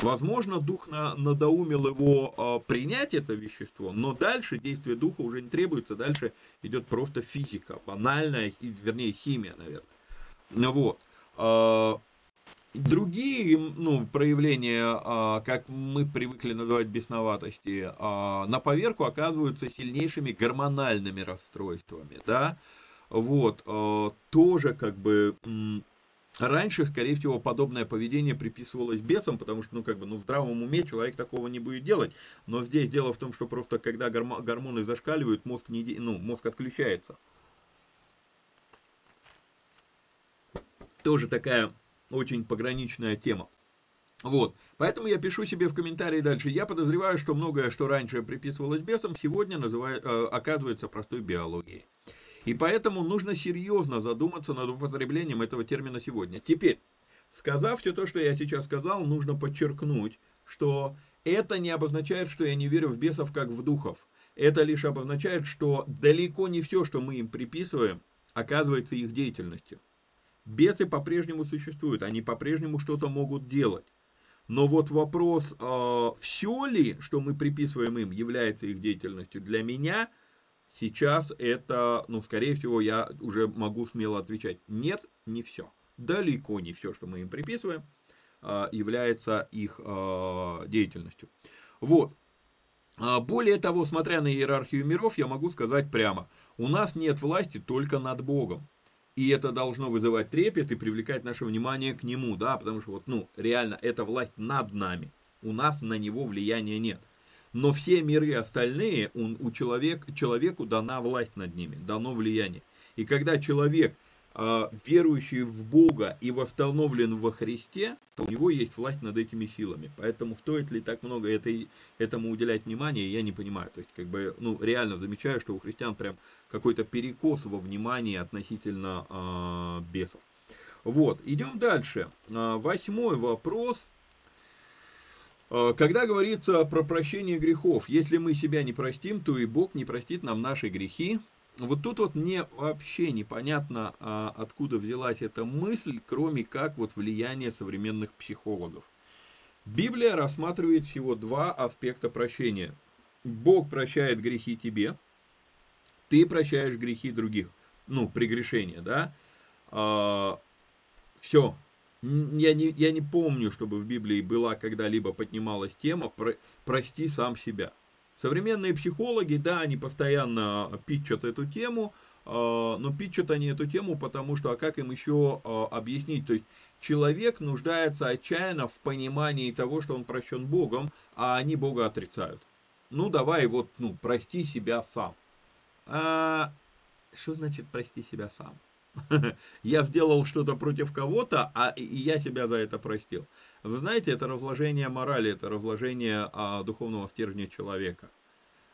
Возможно, дух на, надоумил его э, принять это вещество, но дальше действие духа уже не требуется, дальше идет просто физика, банальная, вернее химия, наверное. Вот. Э, другие ну, проявления, э, как мы привыкли называть бесноватости, э, на поверку оказываются сильнейшими гормональными расстройствами, да, вот, э, тоже как бы раньше, скорее всего, подобное поведение приписывалось бесам, потому что, ну, как бы, ну, в здравом уме человек такого не будет делать. Но здесь дело в том, что просто когда гормоны зашкаливают, мозг, не, ну, мозг отключается. Тоже такая очень пограничная тема. Вот, поэтому я пишу себе в комментарии дальше. Я подозреваю, что многое, что раньше приписывалось бесам, сегодня называет, э, оказывается простой биологией. И поэтому нужно серьезно задуматься над употреблением этого термина сегодня. Теперь, сказав все то, что я сейчас сказал, нужно подчеркнуть, что это не обозначает, что я не верю в бесов как в духов. Это лишь обозначает, что далеко не все, что мы им приписываем, оказывается их деятельностью. Бесы по-прежнему существуют, они по-прежнему что-то могут делать. Но вот вопрос, э, все ли, что мы приписываем им, является их деятельностью, для меня – Сейчас это, ну, скорее всего, я уже могу смело отвечать, нет, не все. Далеко не все, что мы им приписываем, а, является их а, деятельностью. Вот. А, более того, смотря на иерархию миров, я могу сказать прямо, у нас нет власти только над Богом. И это должно вызывать трепет и привлекать наше внимание к Нему, да, потому что вот, ну, реально, это власть над нами. У нас на Него влияния нет. Но все миры остальные, он, у человек, человеку дана власть над ними, дано влияние. И когда человек, э, верующий в Бога и восстановлен во Христе, то у него есть власть над этими силами. Поэтому стоит ли так много этой, этому уделять внимание, я не понимаю. То есть, как бы, ну, реально замечаю, что у христиан прям какой-то перекос во внимании относительно э, бесов. Вот, идем дальше. Э, восьмой вопрос – когда говорится про прощение грехов, если мы себя не простим, то и Бог не простит нам наши грехи. Вот тут вот мне вообще непонятно, а, откуда взялась эта мысль, кроме как вот влияние современных психологов. Библия рассматривает всего два аспекта прощения. Бог прощает грехи тебе, ты прощаешь грехи других. Ну, прегрешения, да? А, все, я не, я не помню, чтобы в Библии была когда-либо поднималась тема про, «прости сам себя». Современные психологи, да, они постоянно питчат эту тему, а, но питчат они эту тему, потому что, а как им еще а, объяснить? То есть, человек нуждается отчаянно в понимании того, что он прощен Богом, а они Бога отрицают. Ну, давай вот, ну, прости себя сам. А, что значит прости себя сам? я сделал что-то против кого-то, а я себя за это простил. Вы знаете, это разложение морали, это разложение а, духовного стержня человека.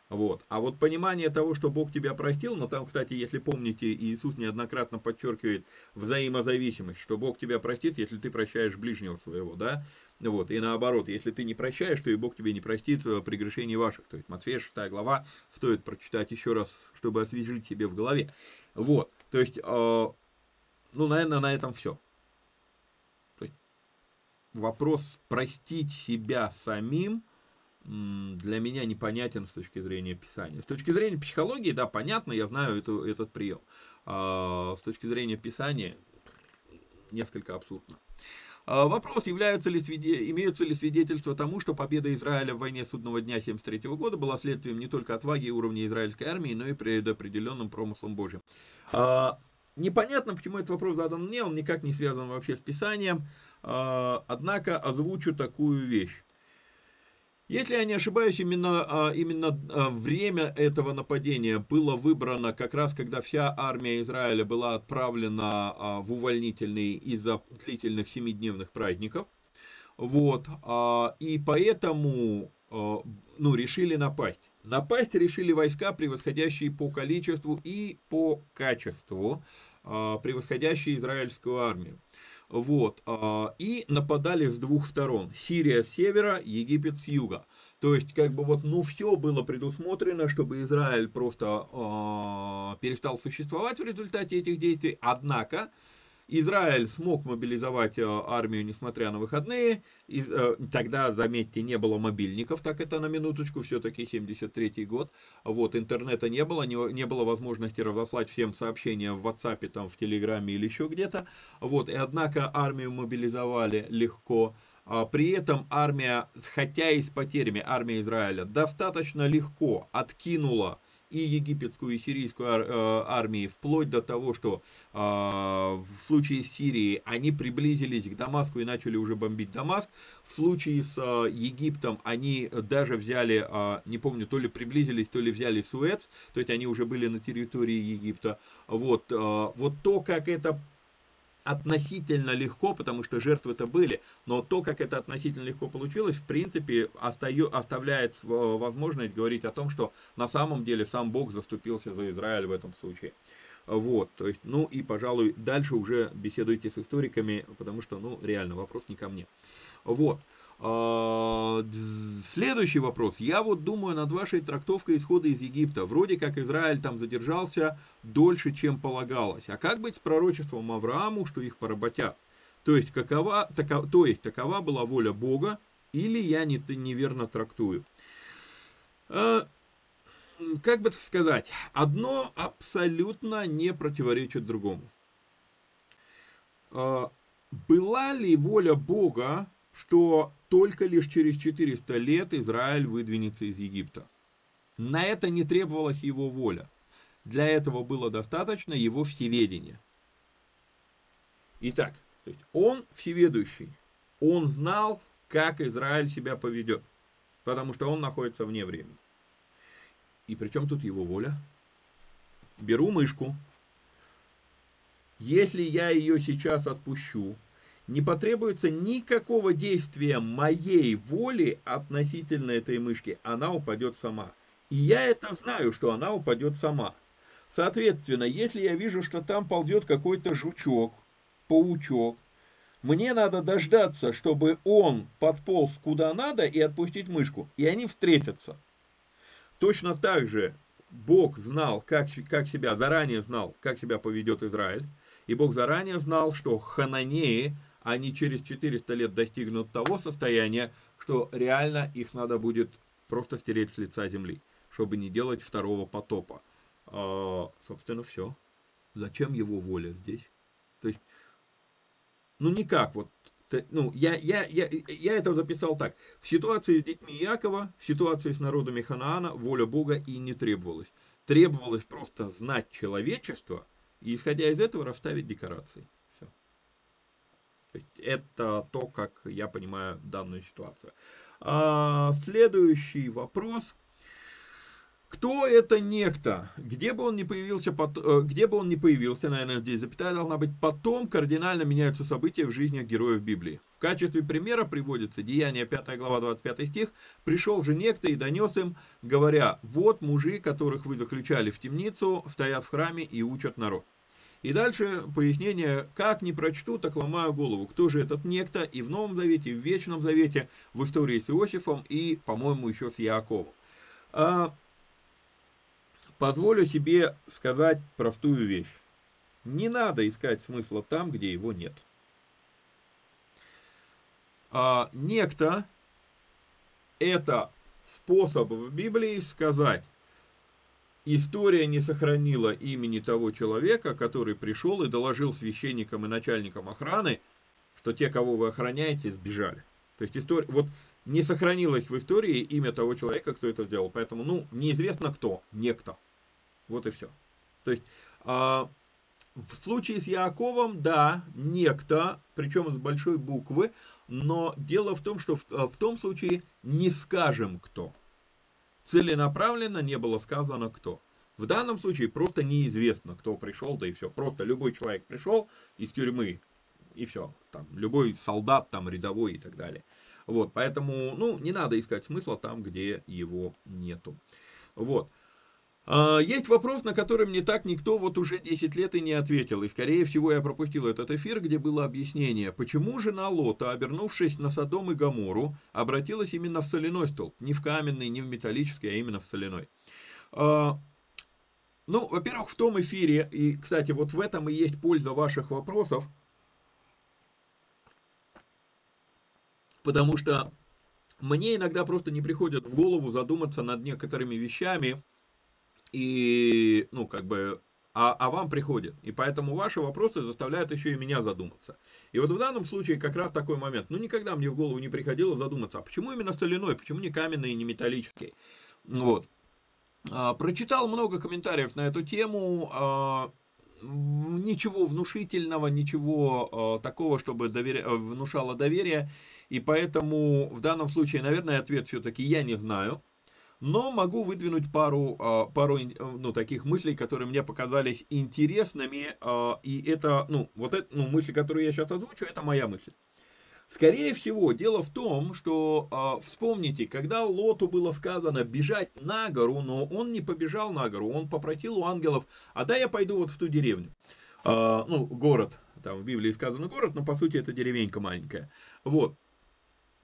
Вот. А вот понимание того, что Бог тебя простил, но там, кстати, если помните, Иисус неоднократно подчеркивает взаимозависимость, что Бог тебя простит, если ты прощаешь ближнего своего, да? Вот. И наоборот, если ты не прощаешь, то и Бог тебе не простит э, прегрешений ваших. То есть Матфея 6 глава стоит прочитать еще раз, чтобы освежить себе в голове. Вот. То есть, э, ну, наверное, на этом все. То есть, вопрос простить себя самим для меня непонятен с точки зрения Писания. С точки зрения психологии, да, понятно, я знаю эту, этот прием. А с точки зрения Писания, несколько абсурдно. А, вопрос, являются ли свиде... имеются ли свидетельства тому, что победа Израиля в войне судного дня 1973 года была следствием не только отваги и уровня израильской армии, но и предопределенным промыслом Божьим. А, непонятно, почему этот вопрос задан мне, он никак не связан вообще с Писанием, а, однако озвучу такую вещь. Если я не ошибаюсь, именно, а, именно а, время этого нападения было выбрано как раз, когда вся армия Израиля была отправлена а, в увольнительные из-за длительных семидневных праздников. Вот, и поэтому ну, решили напасть. Напасть решили войска, превосходящие по количеству и по качеству, превосходящие израильскую армию. Вот. А, и нападали с двух сторон. Сирия с севера, Египет с юга. То есть, как бы вот, ну, все было предусмотрено, чтобы Израиль просто э, перестал существовать в результате этих действий. Однако, Израиль смог мобилизовать э, армию, несмотря на выходные. И, э, тогда, заметьте, не было мобильников, так это на минуточку, все-таки 73 год. Вот, интернета не было, не, не было возможности разослать всем сообщения в WhatsApp, там, в Телеграме или еще где-то. Вот, и однако армию мобилизовали легко. А при этом армия, хотя и с потерями, армия Израиля достаточно легко откинула и египетскую, и сирийскую э, армии, вплоть до того, что э, в случае с Сирией они приблизились к Дамаску и начали уже бомбить Дамаск. В случае с э, Египтом они даже взяли, э, не помню, то ли приблизились, то ли взяли Суэц, то есть они уже были на территории Египта. Вот, э, вот то, как это относительно легко, потому что жертвы-то были, но то, как это относительно легко получилось, в принципе, остаю, оставляет возможность говорить о том, что на самом деле сам Бог заступился за Израиль в этом случае. Вот, то есть, ну и, пожалуй, дальше уже беседуйте с историками, потому что, ну, реально, вопрос не ко мне. Вот. А, следующий вопрос. Я вот думаю над вашей трактовкой исхода из Египта. Вроде как Израиль там задержался дольше, чем полагалось. А как быть с пророчеством Аврааму, что их поработят? То есть, какова, такова, то есть такова была воля Бога, или я не, неверно трактую? А, как бы сказать, одно абсолютно не противоречит другому. А, была ли воля Бога что только лишь через 400 лет Израиль выдвинется из Египта. На это не требовалась его воля. Для этого было достаточно его всеведения. Итак, то есть он всеведущий. Он знал, как Израиль себя поведет. Потому что он находится вне времени. И причем тут его воля? Беру мышку. Если я ее сейчас отпущу, не потребуется никакого действия моей воли относительно этой мышки, она упадет сама. И я это знаю, что она упадет сама. Соответственно, если я вижу, что там ползет какой-то жучок, паучок, мне надо дождаться, чтобы он подполз куда надо и отпустить мышку, и они встретятся. Точно так же Бог знал, как, как себя, заранее знал, как себя поведет Израиль, и Бог заранее знал, что хананеи они через 400 лет достигнут того состояния, что реально их надо будет просто стереть с лица земли, чтобы не делать второго потопа. А, собственно, все. Зачем его воля здесь? То есть, ну никак вот, ну, я, я, я, я это записал так. В ситуации с детьми Якова, в ситуации с народами Ханаана воля Бога и не требовалась. Требовалось просто знать человечество и, исходя из этого, расставить декорации. Это то, как я понимаю данную ситуацию. А, следующий вопрос. Кто это некто? Где бы он ни появился, э, где бы он ни появился, наверное, здесь запятая должна быть, потом кардинально меняются события в жизни героев Библии. В качестве примера приводится Деяние 5 глава 25 стих. «Пришел же некто и донес им, говоря, вот мужи, которых вы заключали в темницу, стоят в храме и учат народ». И дальше пояснение, как не прочту, так ломаю голову. Кто же этот некто и в Новом Завете, и в Вечном Завете, в истории с Иосифом и, по-моему, еще с Яковом. А, позволю себе сказать простую вещь. Не надо искать смысла там, где его нет. А, некто – это способ в Библии сказать, История не сохранила имени того человека, который пришел и доложил священникам и начальникам охраны, что те, кого вы охраняете, сбежали. То есть история, вот не сохранилось в истории имя того человека, кто это сделал. Поэтому, ну, неизвестно кто, некто. Вот и все. То есть, а, в случае с Яковом, да, некто, причем с большой буквы, но дело в том, что в, в том случае не скажем кто. Целенаправленно не было сказано кто. В данном случае просто неизвестно, кто пришел, да и все. Просто любой человек пришел из тюрьмы, и все. Там, любой солдат, там, рядовой и так далее. Вот, поэтому, ну, не надо искать смысла там, где его нету. Вот. А, есть вопрос, на который мне так никто вот уже 10 лет и не ответил. И, скорее всего, я пропустил этот эфир, где было объяснение, почему жена Лота, обернувшись на Содом и Гамору, обратилась именно в соляной столб. Не в каменный, не в металлический, а именно в соляной. А, ну, во-первых, в том эфире, и, кстати, вот в этом и есть польза ваших вопросов, потому что мне иногда просто не приходит в голову задуматься над некоторыми вещами, и, ну, как бы, а, а вам приходит. И поэтому ваши вопросы заставляют еще и меня задуматься. И вот в данном случае как раз такой момент. Ну, никогда мне в голову не приходило задуматься, а почему именно соляной, почему не каменный не металлический? Вот. А, прочитал много комментариев на эту тему. А, ничего внушительного, ничего а, такого, чтобы доверя... внушало доверие. И поэтому в данном случае, наверное, ответ все-таки я не знаю. Но могу выдвинуть пару, а, пару ну, таких мыслей, которые мне показались интересными. А, и это, ну, вот это, ну, мысль, которую я сейчас озвучу, это моя мысль. Скорее всего, дело в том, что э, вспомните, когда Лоту было сказано бежать на гору, но он не побежал на гору, он попросил у ангелов, а да я пойду вот в ту деревню. Э, ну, город, там в Библии сказано город, но по сути это деревенька маленькая. Вот.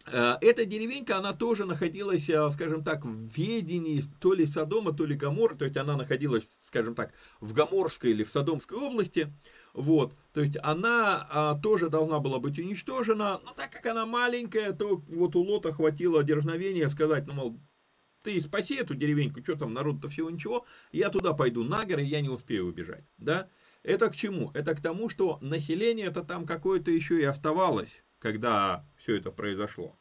Э, эта деревенька, она тоже находилась, э, скажем так, в ведении то ли Содома, то ли Гамора, то есть она находилась, скажем так, в Гаморской или в Содомской области, вот, то есть она а, тоже должна была быть уничтожена, но так как она маленькая, то вот у Лота хватило дерзновения сказать, ну, мол, ты спаси эту деревеньку, что там, народ-то всего ничего, я туда пойду на горы, я не успею убежать, да, это к чему? Это к тому, что население это там какое-то еще и оставалось, когда все это произошло.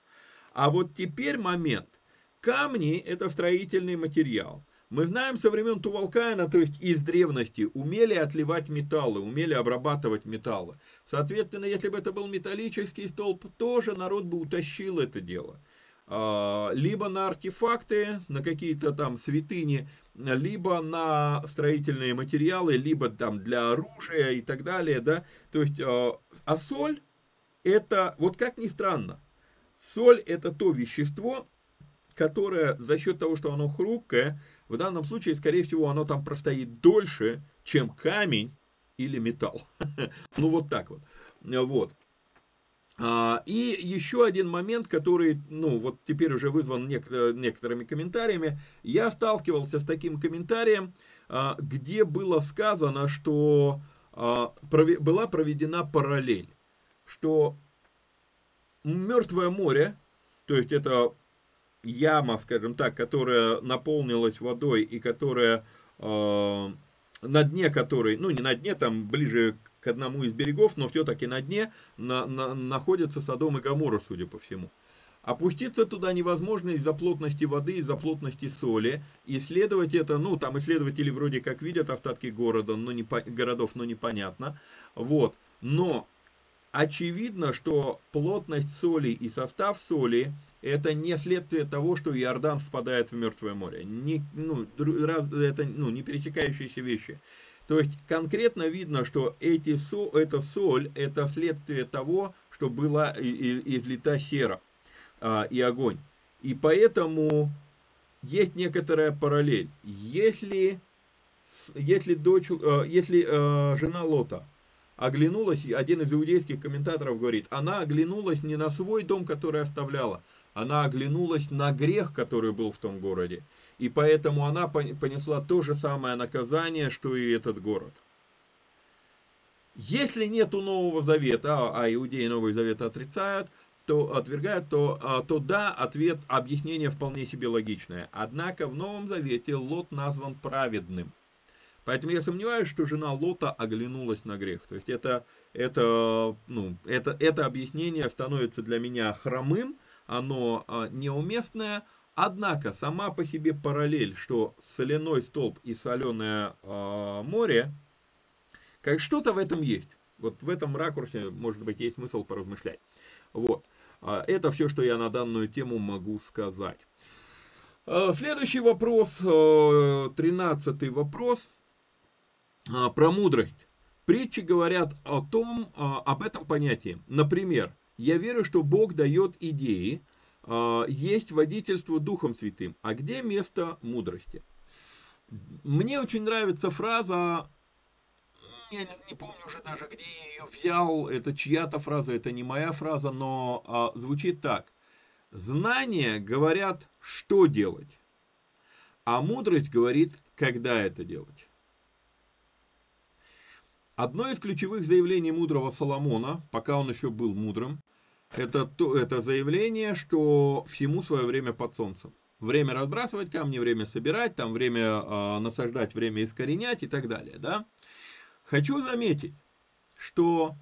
А вот теперь момент. Камни – это строительный материал. Мы знаем со времен Тувалкаина, то есть из древности, умели отливать металлы, умели обрабатывать металлы. Соответственно, если бы это был металлический столб, тоже народ бы утащил это дело. А, либо на артефакты, на какие-то там святыни, либо на строительные материалы, либо там для оружия и так далее, да. То есть, а, а соль это, вот как ни странно, соль это то вещество, которое за счет того, что оно хрупкое, в данном случае, скорее всего, оно там простоит дольше, чем камень или металл. Ну вот так вот. Вот. А, и еще один момент, который, ну, вот теперь уже вызван некоторыми комментариями. Я сталкивался с таким комментарием, а, где было сказано, что а, была проведена параллель что Мертвое море, то есть это яма, скажем так, которая наполнилась водой и которая э, на дне которой, ну не на дне, там ближе к одному из берегов, но все-таки на дне на, на, находится Содом и Гамора, судя по всему. Опуститься туда невозможно из-за плотности воды, из-за плотности соли. Исследовать это, ну, там исследователи вроде как видят остатки города, но не, городов, но непонятно. Вот. Но Очевидно, что плотность соли и состав соли это не следствие того, что Иордан впадает в Мертвое море. Не, ну, раз, это ну, не пересекающиеся вещи. То есть конкретно видно, что эти со, эта соль это следствие того, что была излита сера а, и огонь. И поэтому есть некоторая параллель. Если, если, дочь, э, если э, жена Лота оглянулась, один из иудейских комментаторов говорит, она оглянулась не на свой дом, который оставляла, она оглянулась на грех, который был в том городе. И поэтому она понесла то же самое наказание, что и этот город. Если нету Нового Завета, а иудеи Новый Завет отрицают, то отвергают, то, а, то да, ответ, объяснение вполне себе логичное. Однако в Новом Завете Лот назван праведным – Поэтому я сомневаюсь, что жена Лота оглянулась на грех. То есть это, это, ну, это, это объяснение становится для меня хромым, оно а, неуместное, однако сама по себе параллель, что соляной столб и соленое а, море, как что-то в этом есть. Вот в этом ракурсе, может быть, есть смысл поразмышлять. Вот. А, это все, что я на данную тему могу сказать. Следующий вопрос, а, тринадцатый вопрос про мудрость. Притчи говорят о том, об этом понятии. Например, я верю, что Бог дает идеи, есть водительство Духом Святым. А где место мудрости? Мне очень нравится фраза я не, не помню уже даже, где я ее взял, это чья-то фраза, это не моя фраза, но а, звучит так. Знания говорят, что делать, а мудрость говорит, когда это делать. Одно из ключевых заявлений мудрого Соломона, пока он еще был мудрым, это, то, это заявление, что всему свое время под солнцем. Время разбрасывать камни, время собирать, там время э, насаждать, время искоренять и так далее, да. Хочу заметить, что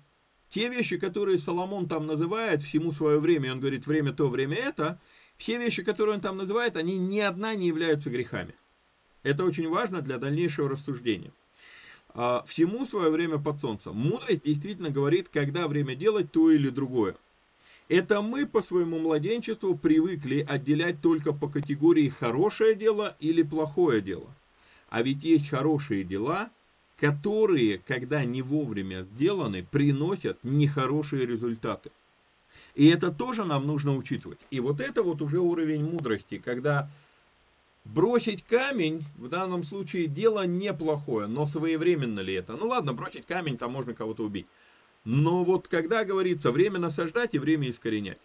те вещи, которые Соломон там называет всему свое время, он говорит время то, время это, все вещи, которые он там называет, они ни одна не являются грехами. Это очень важно для дальнейшего рассуждения. А, всему свое время под солнцем. Мудрость действительно говорит, когда время делать то или другое. Это мы по своему младенчеству привыкли отделять только по категории хорошее дело или плохое дело. А ведь есть хорошие дела – которые, когда не вовремя сделаны, приносят нехорошие результаты. И это тоже нам нужно учитывать. И вот это вот уже уровень мудрости, когда бросить камень, в данном случае дело неплохое, но своевременно ли это? Ну ладно, бросить камень, там можно кого-то убить. Но вот когда говорится время насаждать и время искоренять.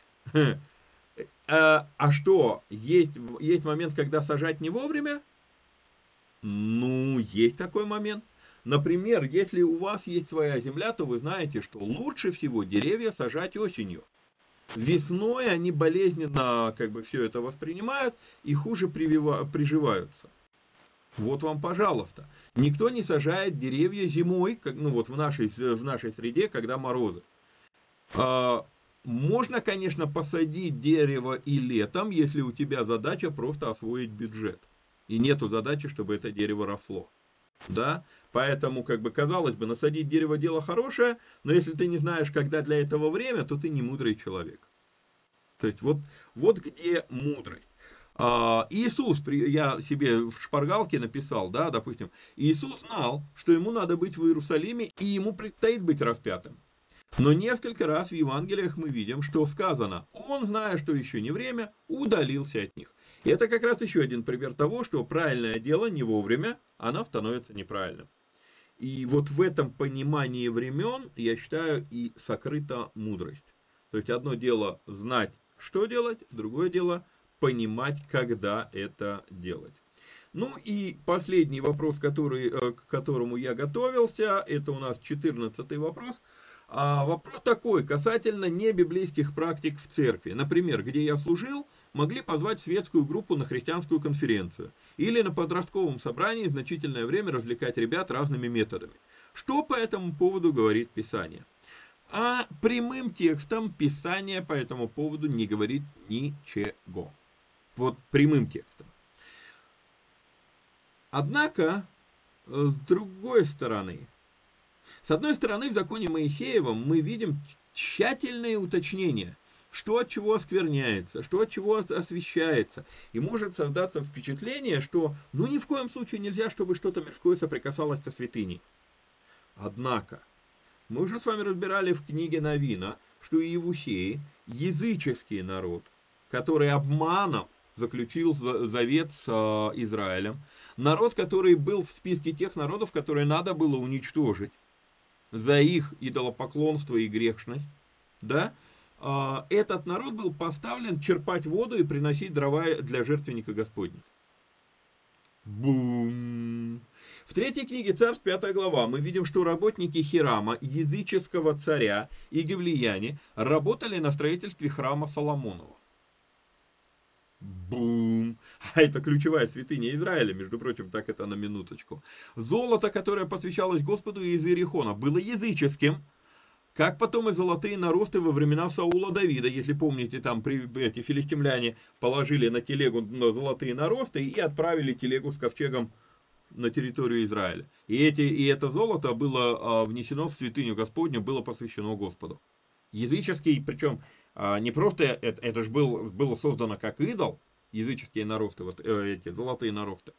А, а что, есть, есть момент, когда сажать не вовремя? Ну, есть такой момент. Например, если у вас есть своя земля, то вы знаете, что лучше всего деревья сажать осенью. Весной они болезненно как бы все это воспринимают и хуже привива, приживаются. Вот вам, пожалуйста. Никто не сажает деревья зимой, как, ну вот в нашей, в нашей среде, когда морозы. А, можно, конечно, посадить дерево и летом, если у тебя задача просто освоить бюджет. И нету задачи, чтобы это дерево росло. Да? Поэтому, как бы, казалось бы, насадить дерево дело хорошее, но если ты не знаешь, когда для этого время, то ты не мудрый человек. То есть, вот, вот где мудрость. А, Иисус, я себе в шпаргалке написал, да, допустим, Иисус знал, что ему надо быть в Иерусалиме, и ему предстоит быть распятым. Но несколько раз в Евангелиях мы видим, что сказано, он, зная, что еще не время, удалился от них. И это как раз еще один пример того, что правильное дело не вовремя, оно становится неправильным. И вот в этом понимании времен, я считаю, и сокрыта мудрость. То есть одно дело знать, что делать, другое дело понимать, когда это делать. Ну и последний вопрос, который, э, к которому я готовился, это у нас 14 вопрос. А вопрос такой, касательно небиблейских практик в церкви. Например, где я служил, могли позвать светскую группу на христианскую конференцию или на подростковом собрании значительное время развлекать ребят разными методами. Что по этому поводу говорит Писание? А прямым текстом Писание по этому поводу не говорит ничего. Вот прямым текстом. Однако, с другой стороны, с одной стороны, в законе Моисеевом мы видим тщательные уточнения – что от чего оскверняется, что от чего освещается. И может создаться впечатление, что ну ни в коем случае нельзя, чтобы что-то мирское соприкасалось со святыней. Однако, мы уже с вами разбирали в книге Новина, что Иевусеи, языческий народ, который обманом заключил завет с э, Израилем, народ, который был в списке тех народов, которые надо было уничтожить за их идолопоклонство и грешность, да, этот народ был поставлен черпать воду и приносить дрова для жертвенника Господня. Бум! В третьей книге Царств, 5 глава, мы видим, что работники Хирама, языческого царя и гевлияне, работали на строительстве храма Соломонова. Бум! А это ключевая святыня Израиля, между прочим, так это на минуточку. Золото, которое посвящалось Господу из Иерихона, было языческим, как потом и золотые наросты во времена Саула Давида, если помните, там при, эти филистимляне положили на телегу золотые наросты и отправили телегу с ковчегом на территорию Израиля. И, эти, и это золото было а, внесено в святыню Господню, было посвящено Господу. Языческий, причем а, не просто, это, это же был, было создано как идол, языческие наросты, вот э, эти золотые наросты.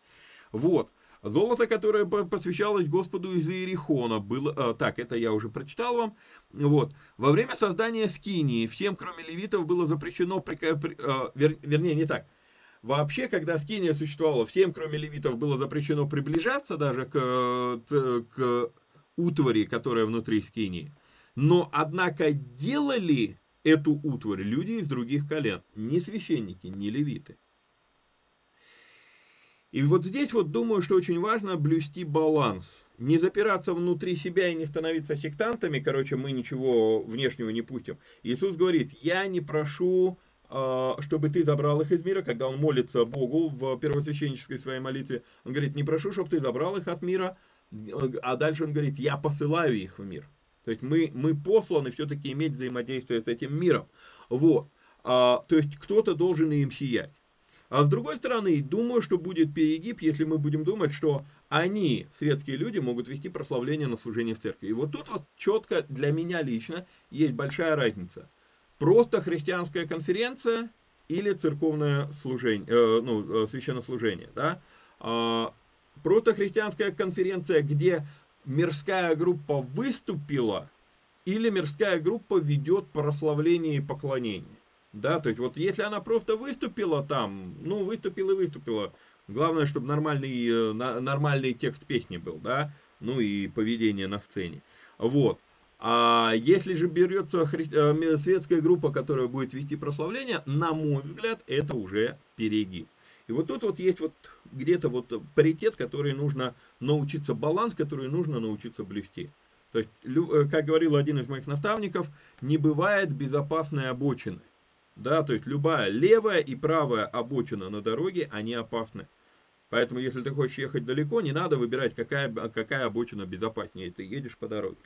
Вот. Золото, которое посвящалось Господу из Иерихона, было... Э, так, это я уже прочитал вам. Вот. Во время создания Скинии всем, кроме левитов, было запрещено... Э, вер, вернее, не так. Вообще, когда Скиния существовала, всем, кроме левитов, было запрещено приближаться даже к, к утвари, которая внутри Скинии. Но, однако, делали эту утварь люди из других колен, не священники, не левиты. И вот здесь вот думаю, что очень важно блюсти баланс. Не запираться внутри себя и не становиться сектантами, короче, мы ничего внешнего не пустим. Иисус говорит, я не прошу а, чтобы ты забрал их из мира, когда он молится Богу в первосвященнической своей молитве, он говорит, не прошу, чтобы ты забрал их от мира, а дальше он говорит, я посылаю их в мир. То есть мы, мы посланы все-таки иметь взаимодействие с этим миром. Вот. А, то есть кто-то должен им сиять. А с другой стороны, думаю, что будет перегиб, если мы будем думать, что они, светские люди, могут вести прославление на служение в церкви. И вот тут вот четко для меня лично есть большая разница просто христианская конференция или церковное служение, э, ну, э, священнослужение, да? А, просто христианская конференция, где мирская группа выступила, или мирская группа ведет прославление и поклонение. Да, то есть вот если она просто выступила там, ну, выступила и выступила, главное, чтобы нормальный, э, нормальный текст песни был, да, ну и поведение на сцене. Вот. А если же берется хри... Э, светская группа, которая будет вести прославление, на мой взгляд, это уже перегиб. И вот тут вот есть вот где-то вот паритет, который нужно научиться, баланс, который нужно научиться блюсти. То есть, э, как говорил один из моих наставников, не бывает безопасной обочины. Да, то есть любая левая и правая обочина на дороге, они опасны. Поэтому, если ты хочешь ехать далеко, не надо выбирать, какая, какая обочина безопаснее. Ты едешь по дороге.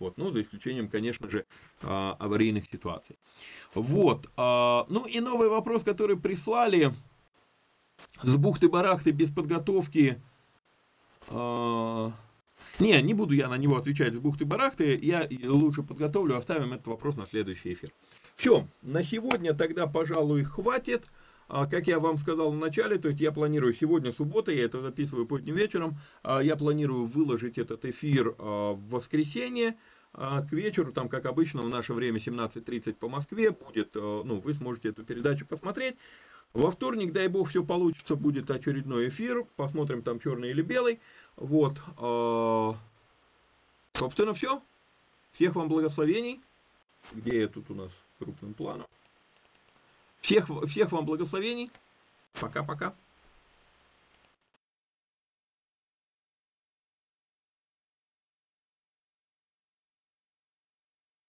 Вот, ну, за исключением, конечно же, а, аварийных ситуаций. Вот. А, ну и новый вопрос, который прислали с бухты-барахты без подготовки. А, не, не буду я на него отвечать с бухты-барахты, я лучше подготовлю, оставим этот вопрос на следующий эфир. Все, на сегодня тогда, пожалуй, хватит. Как я вам сказал в начале, то есть я планирую сегодня суббота, я это записываю поздним вечером, я планирую выложить этот эфир в воскресенье, а к вечеру, там, как обычно, в наше время 17.30 по Москве будет, ну, вы сможете эту передачу посмотреть. Во вторник, дай бог, все получится, будет очередной эфир. Посмотрим, там черный или белый. Вот. А, собственно, все. Всех вам благословений. Где я тут у нас крупным планом? Всех, всех вам благословений. Пока-пока.